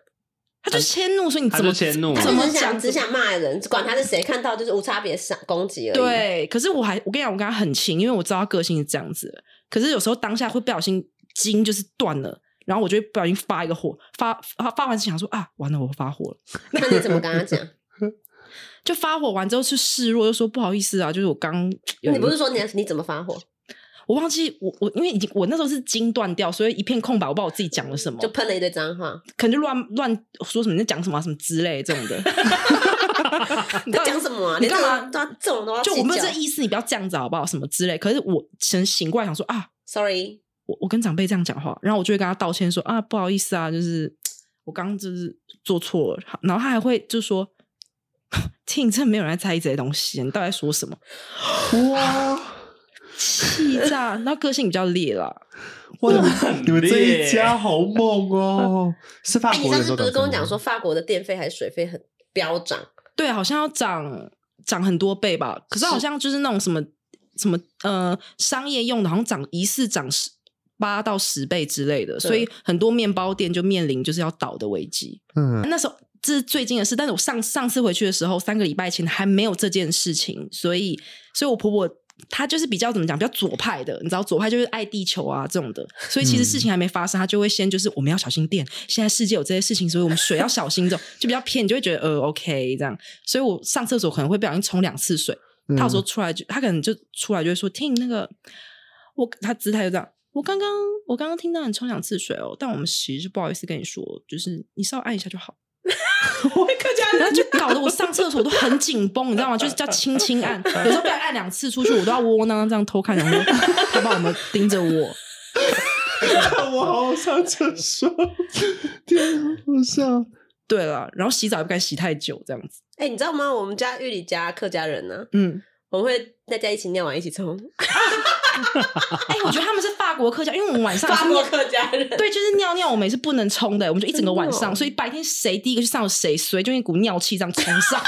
Speaker 2: 他就迁怒，说你
Speaker 4: 他
Speaker 2: 怎么
Speaker 4: 就迁怒
Speaker 1: 他
Speaker 2: 怎么
Speaker 1: 想只想骂人，管他是谁，看到就是无差别上攻击而已。，
Speaker 2: 对，可是我还我跟你讲，我跟他很亲，因为我知道他个性是这样子的。可是有时候当下会不小心筋就是断了，然后我就会不小心发一个火，发发发完想说啊，完了，我发火了。
Speaker 1: 那你怎么跟他讲？
Speaker 2: 就发火完之后是示弱，又说不好意思啊，就是我刚有
Speaker 1: 你不是说你你怎么发火？
Speaker 2: 我忘记我我因为已经我那时候是筋断掉，所以一片空白，我不知道我自己讲了什么，
Speaker 1: 就喷了一堆脏话，
Speaker 2: 可能就乱乱说什么你在讲什么啊、什么之类这种的。
Speaker 1: 你在讲什么啊？
Speaker 2: 你干嘛
Speaker 1: 连这种都要
Speaker 2: 就我没有这意思，你不要这样子好不好？什么之类。可是我可能醒过来想说啊
Speaker 1: ，Sorry，
Speaker 2: 我我跟长辈这样讲话，然后我就会跟他道歉说啊，不好意思啊，就是 我刚刚就是做错了，然后他还会就说，听，真的没有人在在意这些东西，你到底在说什么？
Speaker 5: 哇
Speaker 2: 气炸！然后个性比较烈啦，
Speaker 5: 哇，
Speaker 4: 很
Speaker 5: 你们这一家好猛哦！是法国人都
Speaker 1: 上次不是跟我讲说法国的电费还是水费很飙涨？
Speaker 2: 对，好像要涨涨很多倍吧？可是好像就是那种什么什么呃商业用的，好像涨疑似涨十八到十倍之类的，所以很多面包店就面临就是要倒的危机。
Speaker 5: 嗯，
Speaker 2: 那时候这是最近的事，但是我上上次回去的时候，三个礼拜前还没有这件事情，所以，所以我婆婆她就是比较怎么讲，比较左派的，你知道，左派就是爱地球啊这种的，所以其实事情还没发生，他就会先就是我们要小心电，现在世界有这些事情，所以我们水要小心，这种就比较偏，你就会觉得呃 OK 这样，所以我上厕所可能会不小心冲两次水，他有时候出来就他可能就出来就会说听那个我他姿态就这样。我刚刚我刚刚听到你冲两次水哦，但我们其实不好意思跟你说，就是你稍微按一下就好。
Speaker 1: 我会客家
Speaker 2: 然后就搞得我上厕所都很紧绷，你知道吗？就是叫轻轻按，有时候不然按两次出去，我都要窝窝囊囊这样偷看，然后 他把我们盯着我。
Speaker 5: 我好上厕所，天啊，好笑。
Speaker 2: 对了，然后洗澡也不敢洗太久，这样子。
Speaker 1: 哎，你知道吗？我们家玉里家客家人呢，
Speaker 2: 嗯，
Speaker 1: 我们会大家一起尿完一起冲。
Speaker 2: 哎、我觉得他们是法国客家，因为我们晚上
Speaker 1: 法国客家人，
Speaker 2: 对，就是尿尿，我们也是不能冲的，我们就一整个晚上，
Speaker 1: 哦
Speaker 2: 所以白天谁第一个去上谁随，就一股尿气这样冲上。好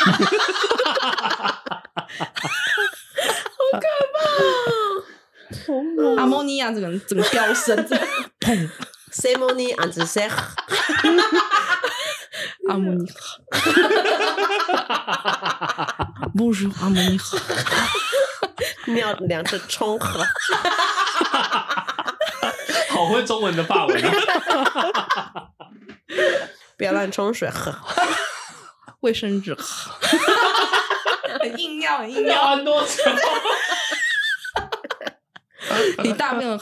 Speaker 2: 可怕阿莫尼亚整个整个飙升，这样 砰
Speaker 1: ！ceremony and the sex，
Speaker 2: 阿姆尼哈，Bonjour，阿姆尼哈。
Speaker 1: 尿两次冲喝。
Speaker 4: 好会中文的法文啊！
Speaker 1: 不要乱冲水喝。
Speaker 2: 卫生纸，很硬要，很硬
Speaker 4: 要
Speaker 2: 要。
Speaker 4: 玩多久？
Speaker 2: 你大便了，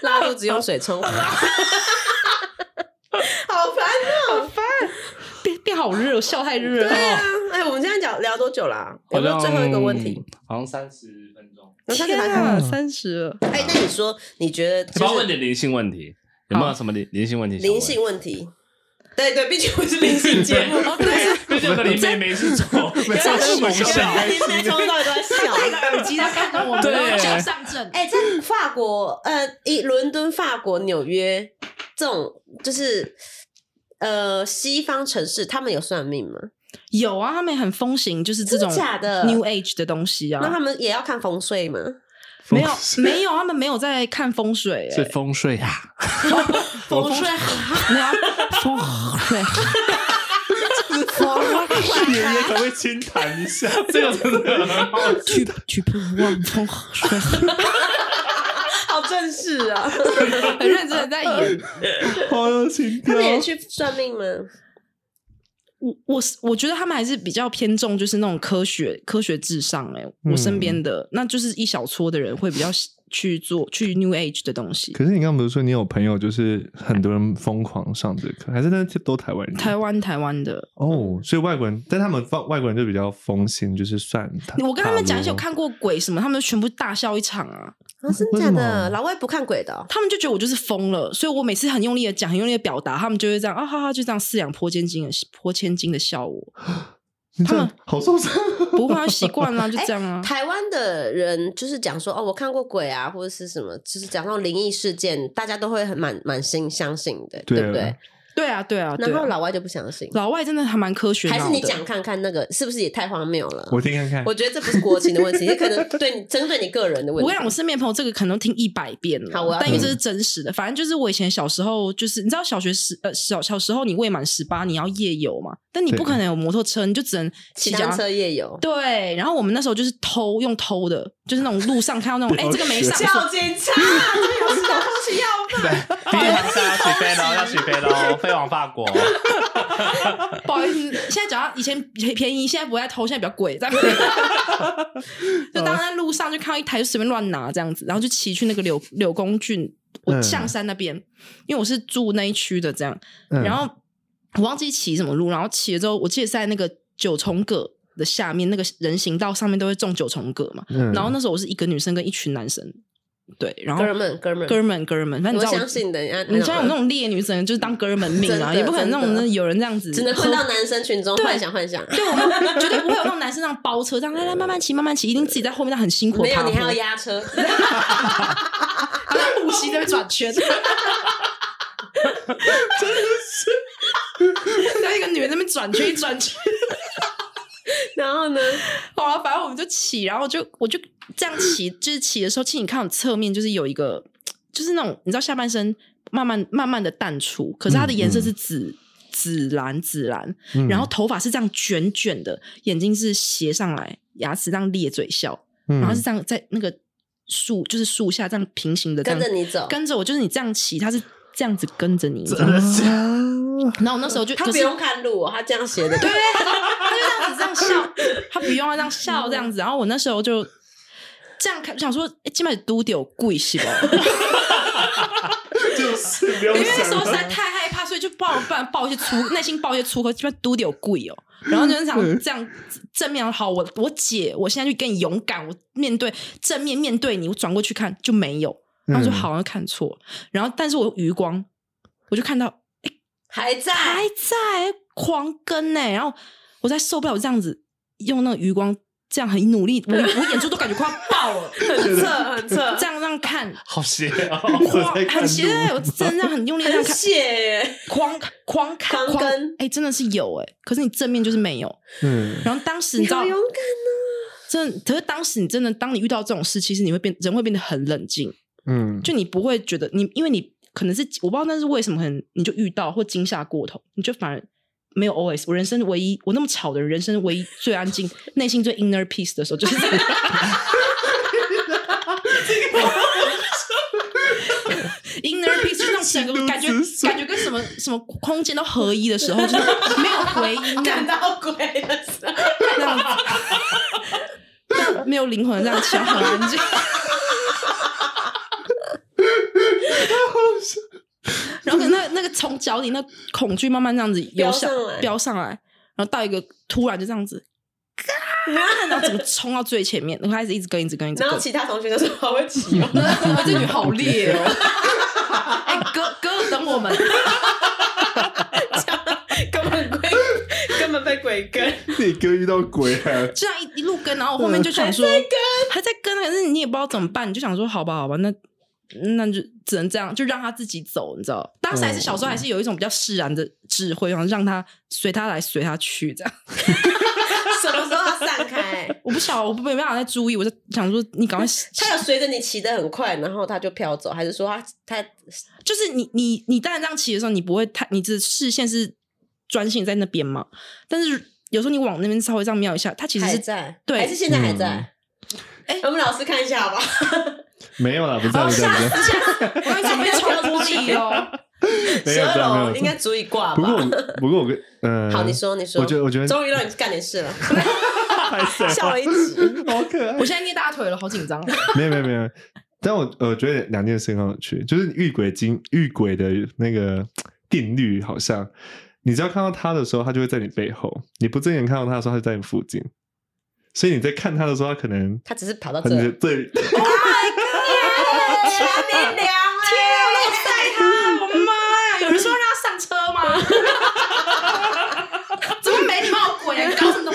Speaker 1: 拉肚子用水冲，好烦哦！
Speaker 2: 变变好热，笑太热了。
Speaker 1: 对啊，哎，我们现在讲聊多久啦？有没有最后一个问题？，
Speaker 4: 好像三十分钟。
Speaker 2: 天
Speaker 1: 来
Speaker 2: 啊，三十了。
Speaker 1: 哎，那你说你觉得
Speaker 4: 我
Speaker 1: 就是
Speaker 4: 问点灵性问题，有没有什么灵灵性问题？
Speaker 1: 灵性，问题？对对，毕竟我是灵性节目，
Speaker 2: 对，
Speaker 4: 毕竟 有个灵媒没事做，没
Speaker 1: 这
Speaker 4: 事
Speaker 1: 么
Speaker 4: 笑。
Speaker 1: 灵媒从头到尾都在笑。
Speaker 2: 戴个耳机在看着我们，
Speaker 4: 对
Speaker 2: 然后脚上阵。
Speaker 1: 哎，在法国，呃，一伦敦、法国、纽约这种就是呃西方城市，他们有算命吗？
Speaker 2: 有啊，他们很风行，就是这种
Speaker 1: 假的
Speaker 2: New Age 的东西啊。
Speaker 1: 那他们也要看风水吗？
Speaker 2: 没有没有，他们没有在看风水、
Speaker 4: 是
Speaker 2: 欸，
Speaker 4: 风水啊，
Speaker 1: 风水
Speaker 2: 没有风水。
Speaker 5: 爷爷可不可以轻弹一下？
Speaker 4: 这个真的很好笑。
Speaker 2: 去去不忘风水，
Speaker 1: 好正式啊！
Speaker 2: 很认真的在演。
Speaker 5: 好有情调
Speaker 1: 他们。也去算命吗？
Speaker 2: 我我是我觉得他们还是比较偏重就是那种科学科学至上哎、我身边的、那就是一小撮的人会比较喜去做去 New Age 的东西。
Speaker 5: 可是你刚刚不是说你有朋友就是很多人疯狂上这课，还是那都台湾人？
Speaker 2: 台湾台湾的，
Speaker 5: 哦，所以外国人，但他们放外国人就比较风行，就是算塔。
Speaker 2: 我跟他们讲一些有
Speaker 5: 塔
Speaker 2: 看过鬼什么，他们全部大笑一场啊。
Speaker 1: 啊，真的假的？老外不看鬼的哦、
Speaker 2: 他们就觉得我就是疯了，所以我每次很用力的讲，很用力的表达，他们就会这样啊哈哈，就这样四两拨千斤的拨千斤的笑我。
Speaker 5: 罗，你这样好受伤。
Speaker 2: 不会啊，习惯了，就这样啊。
Speaker 1: 台湾的人就是讲说哦，我看过鬼啊，或者是什么，就是讲那种灵异事件，大家都会很蛮蛮心相信的，
Speaker 5: 对
Speaker 1: 对不对？
Speaker 2: 对啊，对啊，
Speaker 1: 然后老外就不相信，
Speaker 2: 老外真的还蛮科学的，
Speaker 1: 还是你讲看看那个是不是也太荒谬了？
Speaker 5: 我听看看
Speaker 1: 我。觉得这不是国情的问题，也可能对你针对你个人的问题。
Speaker 2: 我跟你讲，我身边的朋友这个可能听一百遍了，
Speaker 1: 好我要
Speaker 2: 但因为这是真实的。反正就是我以前小时候，就是你知道小学十呃小小时候你未满十八你要夜游嘛，但你不可能有摩托车，你就只能
Speaker 1: 骑单车夜游，
Speaker 2: 对，然后我们那时候就是偷用偷的，就是那种路上看到那种，哎、这个没上锁，
Speaker 1: 警 察，这有事偷骑要
Speaker 3: 对，第一航下要起飞喽，要起飞喽，飞往法国。
Speaker 2: 不好意思，现在只要以前便宜，现在不会再偷，现在比较贵，这样。就当时在路上就看到一台就随便乱拿这样子，然后就骑去那个柳柳公郡，象山那边，因为我是住那一区的这样，
Speaker 5: 嗯
Speaker 2: 然后我忘记骑什么路，然后骑了之后，我记得在那个九重葛的下面，那个人行道上面都会种九重葛嘛，
Speaker 5: 嗯
Speaker 2: 然后那时候我是一个女生跟一群男生，对，然后
Speaker 1: 哥们哥们
Speaker 2: 哥们哥们，反正你
Speaker 1: 我
Speaker 2: 知道我
Speaker 1: 相信的，你
Speaker 2: 你像有那种烈女神，就是当哥们命啊，也不可能那种
Speaker 1: 那
Speaker 2: 有人这样子，
Speaker 1: 只能混到男生群中幻想幻想。
Speaker 2: 对我们绝对不会有那种男生那样包车，这样来来慢慢骑慢慢骑，一定自己在后面那很辛苦
Speaker 1: 没有。你还要压车，
Speaker 2: 他在呼吸在那边转圈，真的是，在一个女人在那边转圈一转圈。
Speaker 1: 然后呢？
Speaker 2: 好了，反正我们就骑，然后就我就这样骑，就是骑的时候，其实你看我侧面就是有一个，就是那种你知道下半身慢慢慢慢的淡出，可是它的颜色是紫。紫蓝紫蓝，
Speaker 5: 嗯
Speaker 2: 然后头发是这样卷卷的，眼睛是斜上来，牙齿这样咧嘴笑，
Speaker 5: 嗯
Speaker 2: 然后是这样在那个树就是树下这样平行的
Speaker 1: 跟着你走
Speaker 2: 跟着我，就是你这样骑，它是这样子跟着你，
Speaker 3: 真的是
Speaker 2: 然后我那时候就
Speaker 1: 他不用看路哦，他这样写的。
Speaker 2: 对，他就这样子这样笑，他不用要这样笑这样子。然后我那时候就这样看，想说，哎，今晚都有贵是吧？
Speaker 5: 就是
Speaker 2: 因为那时
Speaker 5: 想
Speaker 2: 候实在太害怕，所以就爆爆爆一些粗，内心爆一些粗口，基本上都有贵哦。然后就是想这样正面好，我我姐，我现在就跟你勇敢，我面对正面面对你，我转过去看就没有，然后就
Speaker 5: 嗯
Speaker 2: 好像看错，然后但是我有余光，我就看到
Speaker 1: 还在，
Speaker 2: 还在狂跟呢、然后我在受不了这样子用那个余光这样很努力，我我眼珠都感觉快要爆了，
Speaker 1: 很侧很侧，
Speaker 2: 这样这样看，
Speaker 3: 好邪哦！
Speaker 2: 哇
Speaker 5: 我在看
Speaker 2: 很邪
Speaker 5: 路，
Speaker 2: 我真的这样很用力这样看，
Speaker 1: 血耶。
Speaker 2: 狂狂看
Speaker 1: 狂跟
Speaker 2: 哎、真的是有哎、可是你正面就是没有。
Speaker 5: 嗯，
Speaker 2: 然后当时你知道
Speaker 1: 勇敢哦！
Speaker 2: 真的，可是当时你真的，当你遇到这种事，其实你会变人会变得很冷静，
Speaker 5: 嗯，
Speaker 2: 就你不会觉得你，因为你可能是我不知道那是为什么，可能你就遇到或惊吓过头，你就反而没有 OS。我人生唯一我那么吵的人，人生唯一最安静、内心最 inner peace 的时候，就是这个。inner peace 就是那种整个 感觉感觉跟什么什么空间都合一的时候，就是没有回音，
Speaker 1: 感到鬼的时候，
Speaker 2: 这样子，没有灵魂这样骑，很安静。然后那那个从脚底那恐惧慢慢这样子
Speaker 1: 飙上来
Speaker 2: 飙上来，然后到一个突然就这样子，然后整个冲到最前面，然后开始一直跟一直跟一直跟。
Speaker 1: 然后其他同学都说好会骑哦，
Speaker 2: 啊 这女好烈哦！哎、哥哥等我们，
Speaker 1: 根本鬼根本被鬼跟，
Speaker 5: 你哥遇到鬼啊？
Speaker 2: 这样一一路跟，然后我后面就想说还在跟，可是你也不知道怎么办，你就想说好吧好吧，那那就只能这样，就让他自己走，你知道？当时还是小时候，还是有一种比较释然的智慧，然后让他随他来随他去这样。
Speaker 1: 什么时候要散开？
Speaker 2: 我不晓得，我没办法再注意，我就想说你赶快，
Speaker 1: 他有随着你骑得很快，然后他就飘走，还是说他他
Speaker 2: 就是你你你当然这样骑的时候，你不会太，你的视线是专心在那边嘛，但是有时候你往那边稍微这样瞄一下，他其实是
Speaker 1: 在？
Speaker 2: 对
Speaker 1: 还是现在还在？
Speaker 2: 哎
Speaker 1: 我们老师看一下好不好？
Speaker 5: 没有啦，不在不在不在，
Speaker 2: 我跟你讲被抽玻璃哦。
Speaker 5: 没
Speaker 1: 十二
Speaker 5: 有没有
Speaker 1: 楼应该足以挂
Speaker 5: 不过
Speaker 1: 吧？
Speaker 5: 不过我跟嗯，
Speaker 1: 好，你说你说，
Speaker 5: 我觉得我觉得
Speaker 1: 终于让你干点事了，笑了一集。
Speaker 5: 好可爱
Speaker 2: 我。现在捏大腿了，好紧张。
Speaker 5: 没有没有没有，但我我觉得两件事很有趣，就是遇鬼经遇鬼的那个定律，好像你只要看到他的时候，他就会在你背后；你不正眼看到他的时候，他就在你附近。所以你在看他的时候，他可能
Speaker 1: 他只是跑到这，
Speaker 5: 很
Speaker 1: 天
Speaker 5: 对，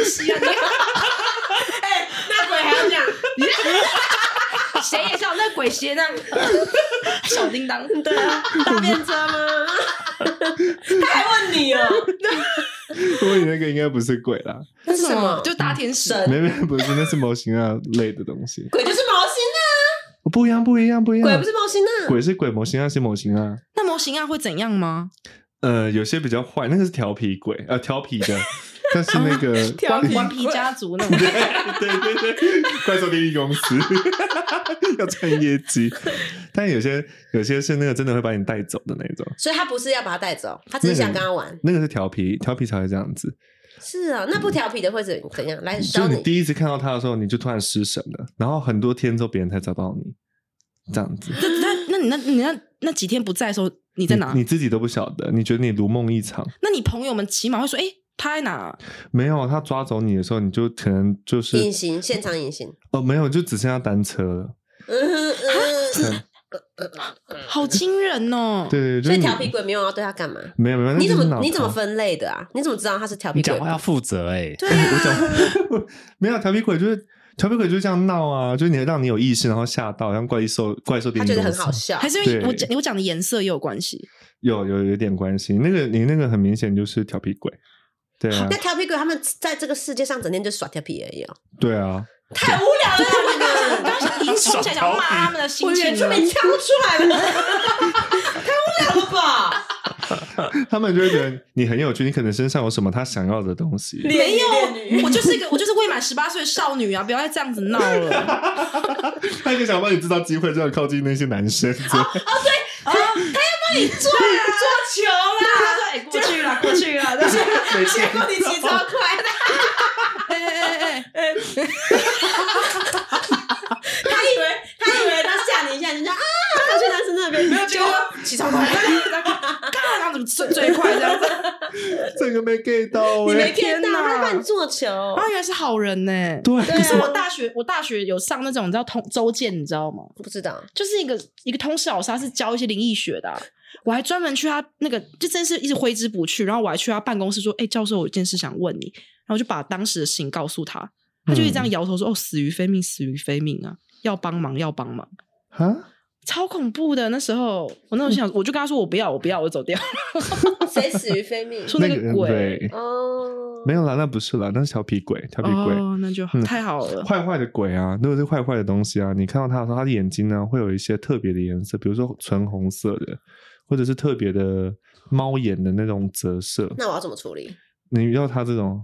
Speaker 2: 西啊！哎、那鬼还要这样？你 谁也笑那鬼鞋呢？小叮当，
Speaker 1: 对啊，大便车吗？他还问你哦。
Speaker 5: 我问你那个应该不是鬼啦，
Speaker 1: 那是什么？
Speaker 2: 就大天使？
Speaker 5: 没没，不是，那是模型啊类的东西。
Speaker 1: 鬼就是模型啊，
Speaker 5: 不一样，不一样，不一样。
Speaker 1: 鬼不是模型啊，
Speaker 5: 鬼是鬼，模型啊是模型啊。
Speaker 2: 那模型啊会怎样吗？
Speaker 5: 呃，有些比较坏，那个是调皮鬼，啊，调皮的。但是那个
Speaker 2: 顽顽皮家族那种。
Speaker 5: 对对对对，怪兽电力公司要赚业绩，但有些有些是那个真的会把你带走的那种，
Speaker 1: 所以他不是要把他带走，他只是想跟他玩。
Speaker 5: 那个是调皮，调皮才会这样子。
Speaker 1: 是啊，那不调皮的会怎怎样来你？
Speaker 5: 是你第一次看到他的时候，你就突然失神了，然后很多天之后别人才找到你，这样子。
Speaker 2: 那那那你那你那那几天不在的时候，你在哪？
Speaker 5: 你自己都不晓得，你觉得你如梦一场。
Speaker 2: 那你朋友们起码会说：“哎，他在哪
Speaker 5: 没有他抓走你的时候，你就可能就是
Speaker 1: 隐形，现场隐形。
Speaker 5: 哦，没有，就只剩下单车了。
Speaker 1: 嗯哼嗯，
Speaker 2: 好惊人哦！
Speaker 5: 对对，就是
Speaker 1: 所以调皮鬼没有要对他干嘛？
Speaker 5: 没有没有，
Speaker 1: 你怎么你怎么分类的啊？你怎么知道他是调皮鬼
Speaker 4: 你讲？话要负责哎。
Speaker 1: 对啊，
Speaker 5: 我讲 没有调皮鬼，就是调皮鬼就是这样闹啊，就是你让你有意识，然后吓到，像怪兽怪兽电影
Speaker 1: 他觉得很好，笑
Speaker 2: 还。是因为我讲我讲的颜色也有关系。
Speaker 5: 有有有点关系。那个你那个很明显就是调皮鬼，对啊
Speaker 1: 那调皮鬼他们在这个世界上整天就耍调皮而已哦，
Speaker 5: 对啊，
Speaker 1: 太无聊了，他们
Speaker 2: 刚刚已经冲起来想要骂他们的心
Speaker 1: 我
Speaker 2: 情了。
Speaker 1: 原住民跳出来了，太无聊了吧？
Speaker 5: 他们就会觉得你很有趣，你可能身上有什么他想要的东西。
Speaker 2: 没有，我就是一个我就是未满十八岁的少女啊！不要再这样子闹了。
Speaker 5: 他就想帮你制造机会，就要靠近那些男生。
Speaker 1: 你做做球啦，
Speaker 2: 哎，过去了，过去了。但是，
Speaker 1: 结果你骑超快的，
Speaker 2: 哎哎哎哎，
Speaker 1: 他以为他以为他吓你一下，你就啊，跑去男生那边，没有
Speaker 2: 结果起床快，干，然后怎么最最快这样子？
Speaker 5: 这个没 get 到
Speaker 1: 你
Speaker 5: 哎、
Speaker 1: 没骗到，他帮你做球，
Speaker 2: 他，原来是好人呢。
Speaker 5: 对，
Speaker 1: 对
Speaker 2: 是我大学，我大学有上那种你知道通周建，你知道吗？
Speaker 1: 不知道，
Speaker 2: 就是一个一个通识老师，他是教一些灵异学的啊、我还专门去他那个，就真是一直挥之不去。然后我还去他办公室说：“哎、教授，我有件事想问你。”然后就把当时的事情告诉他，他就一直这样摇头说：“哦，死于非命，死于非命啊，要帮忙，要帮忙。”
Speaker 5: 啊，
Speaker 2: 超恐怖的。那时候我那时候想，我就跟他说：“我不要，我不要，我走掉。
Speaker 1: 谁死于非命？
Speaker 2: 说那
Speaker 5: 个
Speaker 2: 鬼
Speaker 5: 对，
Speaker 1: 哦，
Speaker 5: 没有啦，那不是啦，那是调皮鬼，调皮鬼。
Speaker 2: 哦，那就
Speaker 5: 嗯
Speaker 2: 太好了。
Speaker 5: 坏坏的鬼啊，如果是坏坏的东西啊，你看到他的时候，他的眼睛呢会有一些特别的颜色，比如说纯红色的，或者是特别的猫眼的那种折射。
Speaker 1: 那我要怎么处理？
Speaker 5: 你要他这种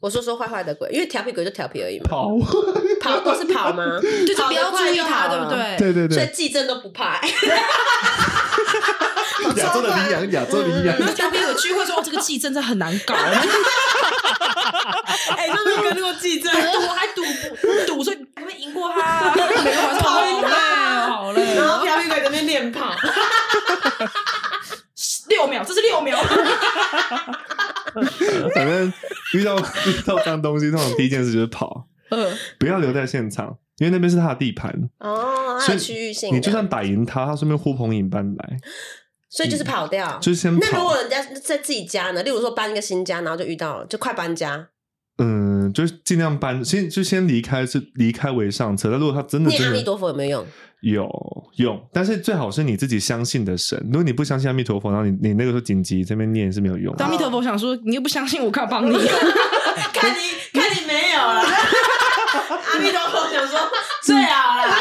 Speaker 1: 我说说坏坏的鬼，因为调皮鬼就调皮而已嘛，
Speaker 5: 跑，
Speaker 1: 跑都是跑吗？
Speaker 2: 就
Speaker 1: 是
Speaker 2: 不要注意他，对不？对？
Speaker 5: 对对对
Speaker 1: 所以记正都不怕，
Speaker 5: 亚洲的羚羊，亚洲羚羊，
Speaker 2: 那调皮鬼聚会说：“哦，这个气真的很难搞。”
Speaker 1: 哎，他们跟那个记者，
Speaker 2: 赌还赌不赌，所以可不可以赢过他？每个晚上
Speaker 1: 跑赢
Speaker 2: 好累好累哦。
Speaker 1: 然后调皮鬼在那边练跑，
Speaker 2: 六秒，这是六秒。
Speaker 5: 反正遇到遇到脏东西，通常第一件事就是跑，
Speaker 2: 嗯，
Speaker 5: 不要留在现场，因为那边是他的地盘。
Speaker 1: 哦，它
Speaker 5: 所以
Speaker 1: 有区域性，
Speaker 5: 你就算打赢他，他顺便呼朋引伴来，
Speaker 1: 所以就是跑掉，
Speaker 5: 就是先跑
Speaker 1: 那如果。人家在自己家呢？例如说搬一个新家，然后就遇到了，就快搬家，
Speaker 5: 嗯，就是尽量搬，先就先离开，是离开为上策。但如果他真的真的
Speaker 1: 念阿弥陀佛有没有用？
Speaker 5: 有用，但是最好是你自己相信的神。如果你不相信阿弥陀佛，然后你你那个时候紧急这边念是没有用的。
Speaker 2: 阿弥陀佛想说，你又不相信我，干嘛帮你？
Speaker 1: 看你看你没有了，阿弥陀佛想说最好了，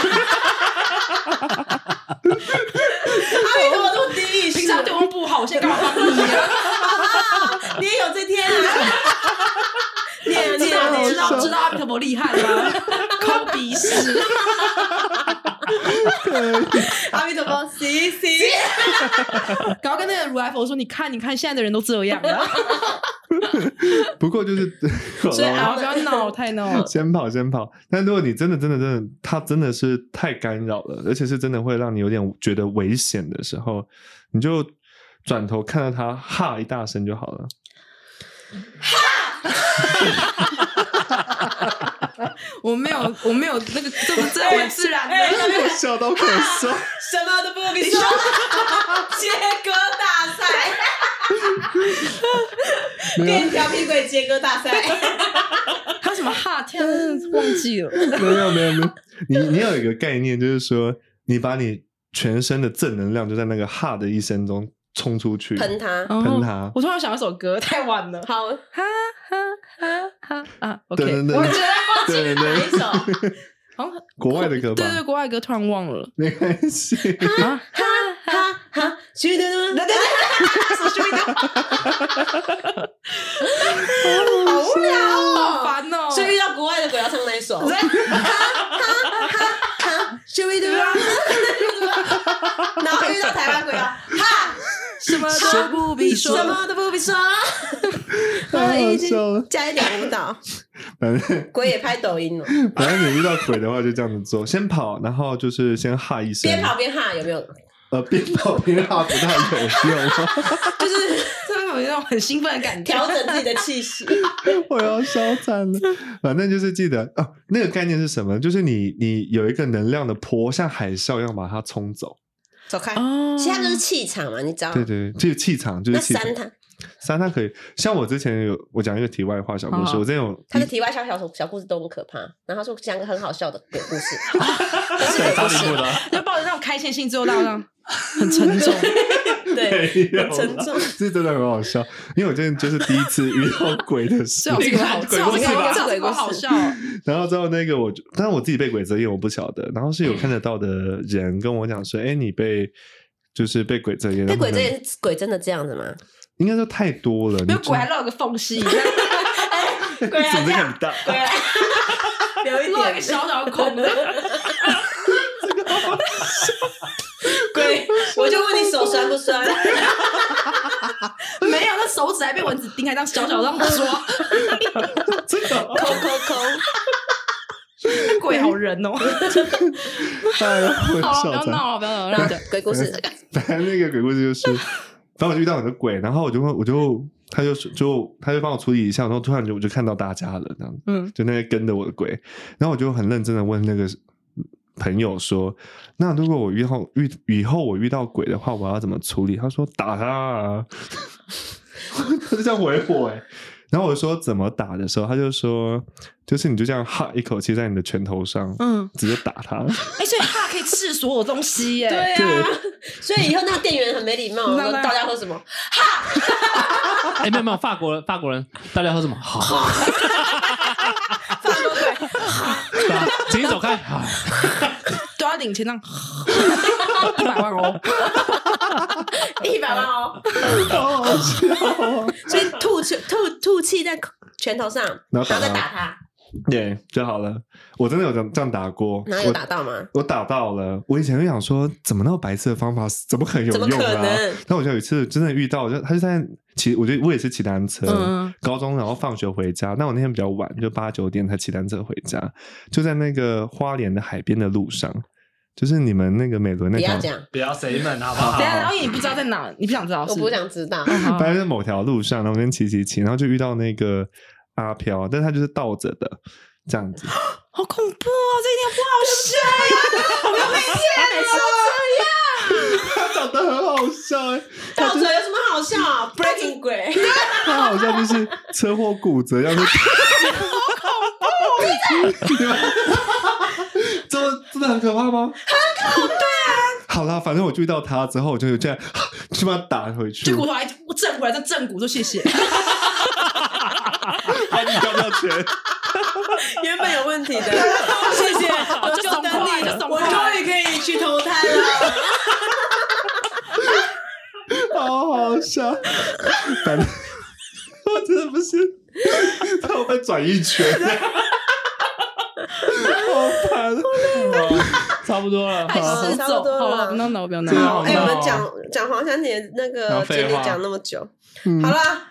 Speaker 2: 平常对我不好，我现在干嘛帮 你啊？
Speaker 1: 你也有这天啊？你也
Speaker 2: 知道知
Speaker 1: 念啊！
Speaker 2: 道知道阿弥陀佛厉害吗？抠鼻屎，
Speaker 1: 阿弥陀佛 C，
Speaker 2: 然后跟那个如来佛说：“你看，你看，现在的人都这样了！
Speaker 5: 不过就是，
Speaker 2: 所以啊，不要闹，太闹了。
Speaker 5: 先跑先跑。但如果你真的真的真的，他真的是太干扰了，而且是真的会让你有点觉得危险的时候，你就转头看到他哈一大声就好了。
Speaker 2: 我没有，我没有那个这么这么自然的。
Speaker 5: 我笑到咳嗽。
Speaker 1: 什么都不必说，接歌大赛，变调皮鬼接歌大赛，
Speaker 2: 还有什么哈天，忘记了。
Speaker 5: 没有没有没有，你你要有一个概念，就是说你把你全身的正能量就在那个哈的一声中冲出去，
Speaker 1: 喷他。
Speaker 2: 哦
Speaker 5: 喷他
Speaker 2: 我突然想到一首歌，太晚了。
Speaker 1: 好，
Speaker 2: 哈哈哈哈啊我觉得忘记
Speaker 5: 对对
Speaker 1: 哪一
Speaker 5: 对，
Speaker 1: 首？
Speaker 2: 好像
Speaker 5: 国外的歌吧
Speaker 2: 对对，国外歌突然忘了
Speaker 5: 没关系。
Speaker 2: 哈。
Speaker 1: 哈哈哈，去的对对对，手去的，好无聊
Speaker 2: 好
Speaker 1: 哦。
Speaker 2: 烦哦！
Speaker 1: 所以遇到国外的鬼要唱哪一首？哈哈哈哈，去的然后遇到台湾鬼要哈，
Speaker 2: 什么都不必说，
Speaker 1: 什么都不必说，
Speaker 5: 太好笑了
Speaker 1: 加一点舞蹈，
Speaker 5: 反正
Speaker 1: 鬼也拍抖音了，
Speaker 5: 反正你遇到鬼的话就这样子做，先跑，然后就是先哈一声，
Speaker 1: 边跑边哈，有没有？
Speaker 5: 呃边跑边哈不太有用，
Speaker 1: 就是
Speaker 2: 有一种很兴奋的感觉。
Speaker 1: 调整自己的气息。
Speaker 5: 我要消惨了。反正就是记得哦，那个概念是什么？就是你你有一个能量的波，像海啸一样把它冲走。
Speaker 1: 走开，
Speaker 2: 哦
Speaker 1: 其他就是气场嘛，你知道？
Speaker 5: 对对，这个气场就是
Speaker 1: 那
Speaker 5: 气场
Speaker 1: 三。他
Speaker 5: 三它可以，像我之前有我讲一个题外话小故事，
Speaker 2: 好
Speaker 5: 我之前有
Speaker 1: 他的题外小小小故事都很可怕，然后他说讲个很好笑的鬼故事，都是鬼故事，
Speaker 4: 张立部的，
Speaker 2: 就抱着那种开心心，之后到让很沉重。
Speaker 1: 对，很沉重。
Speaker 5: 这真的很好笑，因为我真的就是第一次遇到鬼的 事
Speaker 4: 鬼
Speaker 2: 好是个
Speaker 4: 故事
Speaker 2: 好笑哦。
Speaker 5: 然后之后那个我就，但是我自己被鬼遮眼，我不晓得。然后是有看得到的人跟我讲说，哎，你被就是被鬼遮眼，
Speaker 1: 被鬼
Speaker 5: 遮
Speaker 1: 眼鬼真的这样子吗？
Speaker 5: 应该说太多了，
Speaker 2: 没有
Speaker 5: 你
Speaker 2: 鬼还露个缝隙，
Speaker 1: 鬼
Speaker 5: 组织很大，
Speaker 1: 鬼啊，留一
Speaker 2: 露一个
Speaker 1: 点
Speaker 2: 小小的孔的。
Speaker 1: 鬼，我就问你手酸不酸？
Speaker 2: 没有，那手指还被蚊子叮，还这样小小这样抓。
Speaker 5: 真的
Speaker 1: 抠抠抠，
Speaker 2: 那 鬼好人哦。
Speaker 5: 哎呀，我
Speaker 2: 好了，不。要闹了，不要闹了，让讲。
Speaker 1: 鬼故事。
Speaker 5: 反正那个鬼故事就是，反正我就遇到很多鬼，然后我就我就他就就他就帮我处理一下，然后突然就我就看到大家了，这样子，
Speaker 2: 嗯，
Speaker 5: 就那些跟着我的鬼，然后我就很认真的问那个朋友说，那如果我遇到遇以后我遇到鬼的话，我要怎么处理？他说打他啊，他就这样回我哎、然后我说怎么打的时候，他就说，就是你就这样哈一口气在你的拳头上，
Speaker 2: 嗯，
Speaker 5: 直接打他。
Speaker 2: 哎，所以所有东西耶。
Speaker 1: 对啊，所以以后那个店员很没礼貌，说
Speaker 2: 那那
Speaker 1: 大家喝什么？
Speaker 4: 哈 哎，没有没有，法国人法国人，大家喝什么？好，
Speaker 1: 法国鬼，
Speaker 4: 对啊请你走开。好
Speaker 2: 都要领钱这样，一百万哦。
Speaker 1: 一百万哦，
Speaker 5: 好好笑哦
Speaker 1: 所以吐气吐吐气在拳头上，然后
Speaker 5: 然后打他 对，就好了。我真的有这样这样打过，
Speaker 1: 然后有
Speaker 5: 我
Speaker 1: 打到吗？
Speaker 5: 我打到了。我以前就想说，怎么那么白痴的方法，怎么可能有用啊
Speaker 1: 可能？
Speaker 5: 但我就有一次真的遇到，就他就在骑，我觉得我也是骑单车，
Speaker 2: 嗯
Speaker 5: 高中然后放学回家。那我那天比较晚，就八九点才骑单车回家，就在那个花莲的海边的路上，就是你们那个美伦那条
Speaker 1: 不要，讲，
Speaker 4: 不要谁们好不好
Speaker 2: 等一？下，然后你不知道在哪，你不想知道？
Speaker 1: 我不想知道。
Speaker 2: 好。
Speaker 5: 反正是某条路上，然后跟骑骑骑，然后就遇到那个阿飘，但他就是倒着的这样子。
Speaker 2: 好恐怖哦！这一点不好笑呀！我们每天
Speaker 5: 他长得很好笑哎、
Speaker 1: 倒着有什么好笑啊？Breaking 鬼，
Speaker 5: 他好像就是车祸骨折，样子好恐怖，真的 真的很可怕吗？很可怕，对啊。好啦，反正我注意到他之后，我就这样 就把他打回去。
Speaker 2: 这骨头我正回来，再正骨，说谢谢。
Speaker 5: 哎，你要不要钱？
Speaker 1: 原本有问题的，谢谢，我
Speaker 2: 就
Speaker 1: 等你我
Speaker 2: 快
Speaker 1: 终于可以去投胎了。
Speaker 5: 好好笑，反正我真的不是，他会被转一圈，好烦。
Speaker 4: 差不多了。
Speaker 2: 太
Speaker 1: 好
Speaker 2: 失重，
Speaker 1: 差不多了
Speaker 2: 好了，不闹闹，不要闹
Speaker 1: 好，
Speaker 2: 闹。
Speaker 1: 哎，
Speaker 4: 好
Speaker 1: 我们讲讲黄山姐那个经历讲那么久，
Speaker 5: 嗯
Speaker 1: 好啦，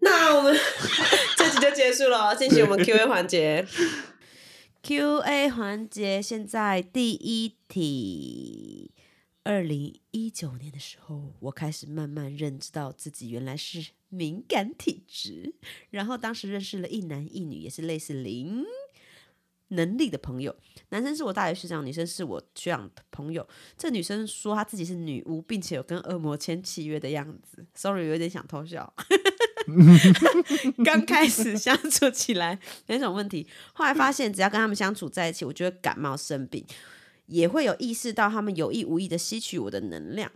Speaker 1: 那我们 这集就结束了，进行我们 Q&A 环节。
Speaker 6: Q&A 环节，现在第一题。二零一九年的时候，我开始慢慢认知到自己原来是敏感体质，然后当时认识了一男一女，也是类似零能力的朋友。男生是我大学学长，女生是我学长的朋友。这女生说她自己是女巫，并且有跟恶魔签契约的样子。Sorry，有点想偷笑。刚开始相处起来没什么问题，后来发现只要跟他们相处在一起，我就会感冒生病。
Speaker 1: 也会有意识到他们有意无意的吸取我的能量。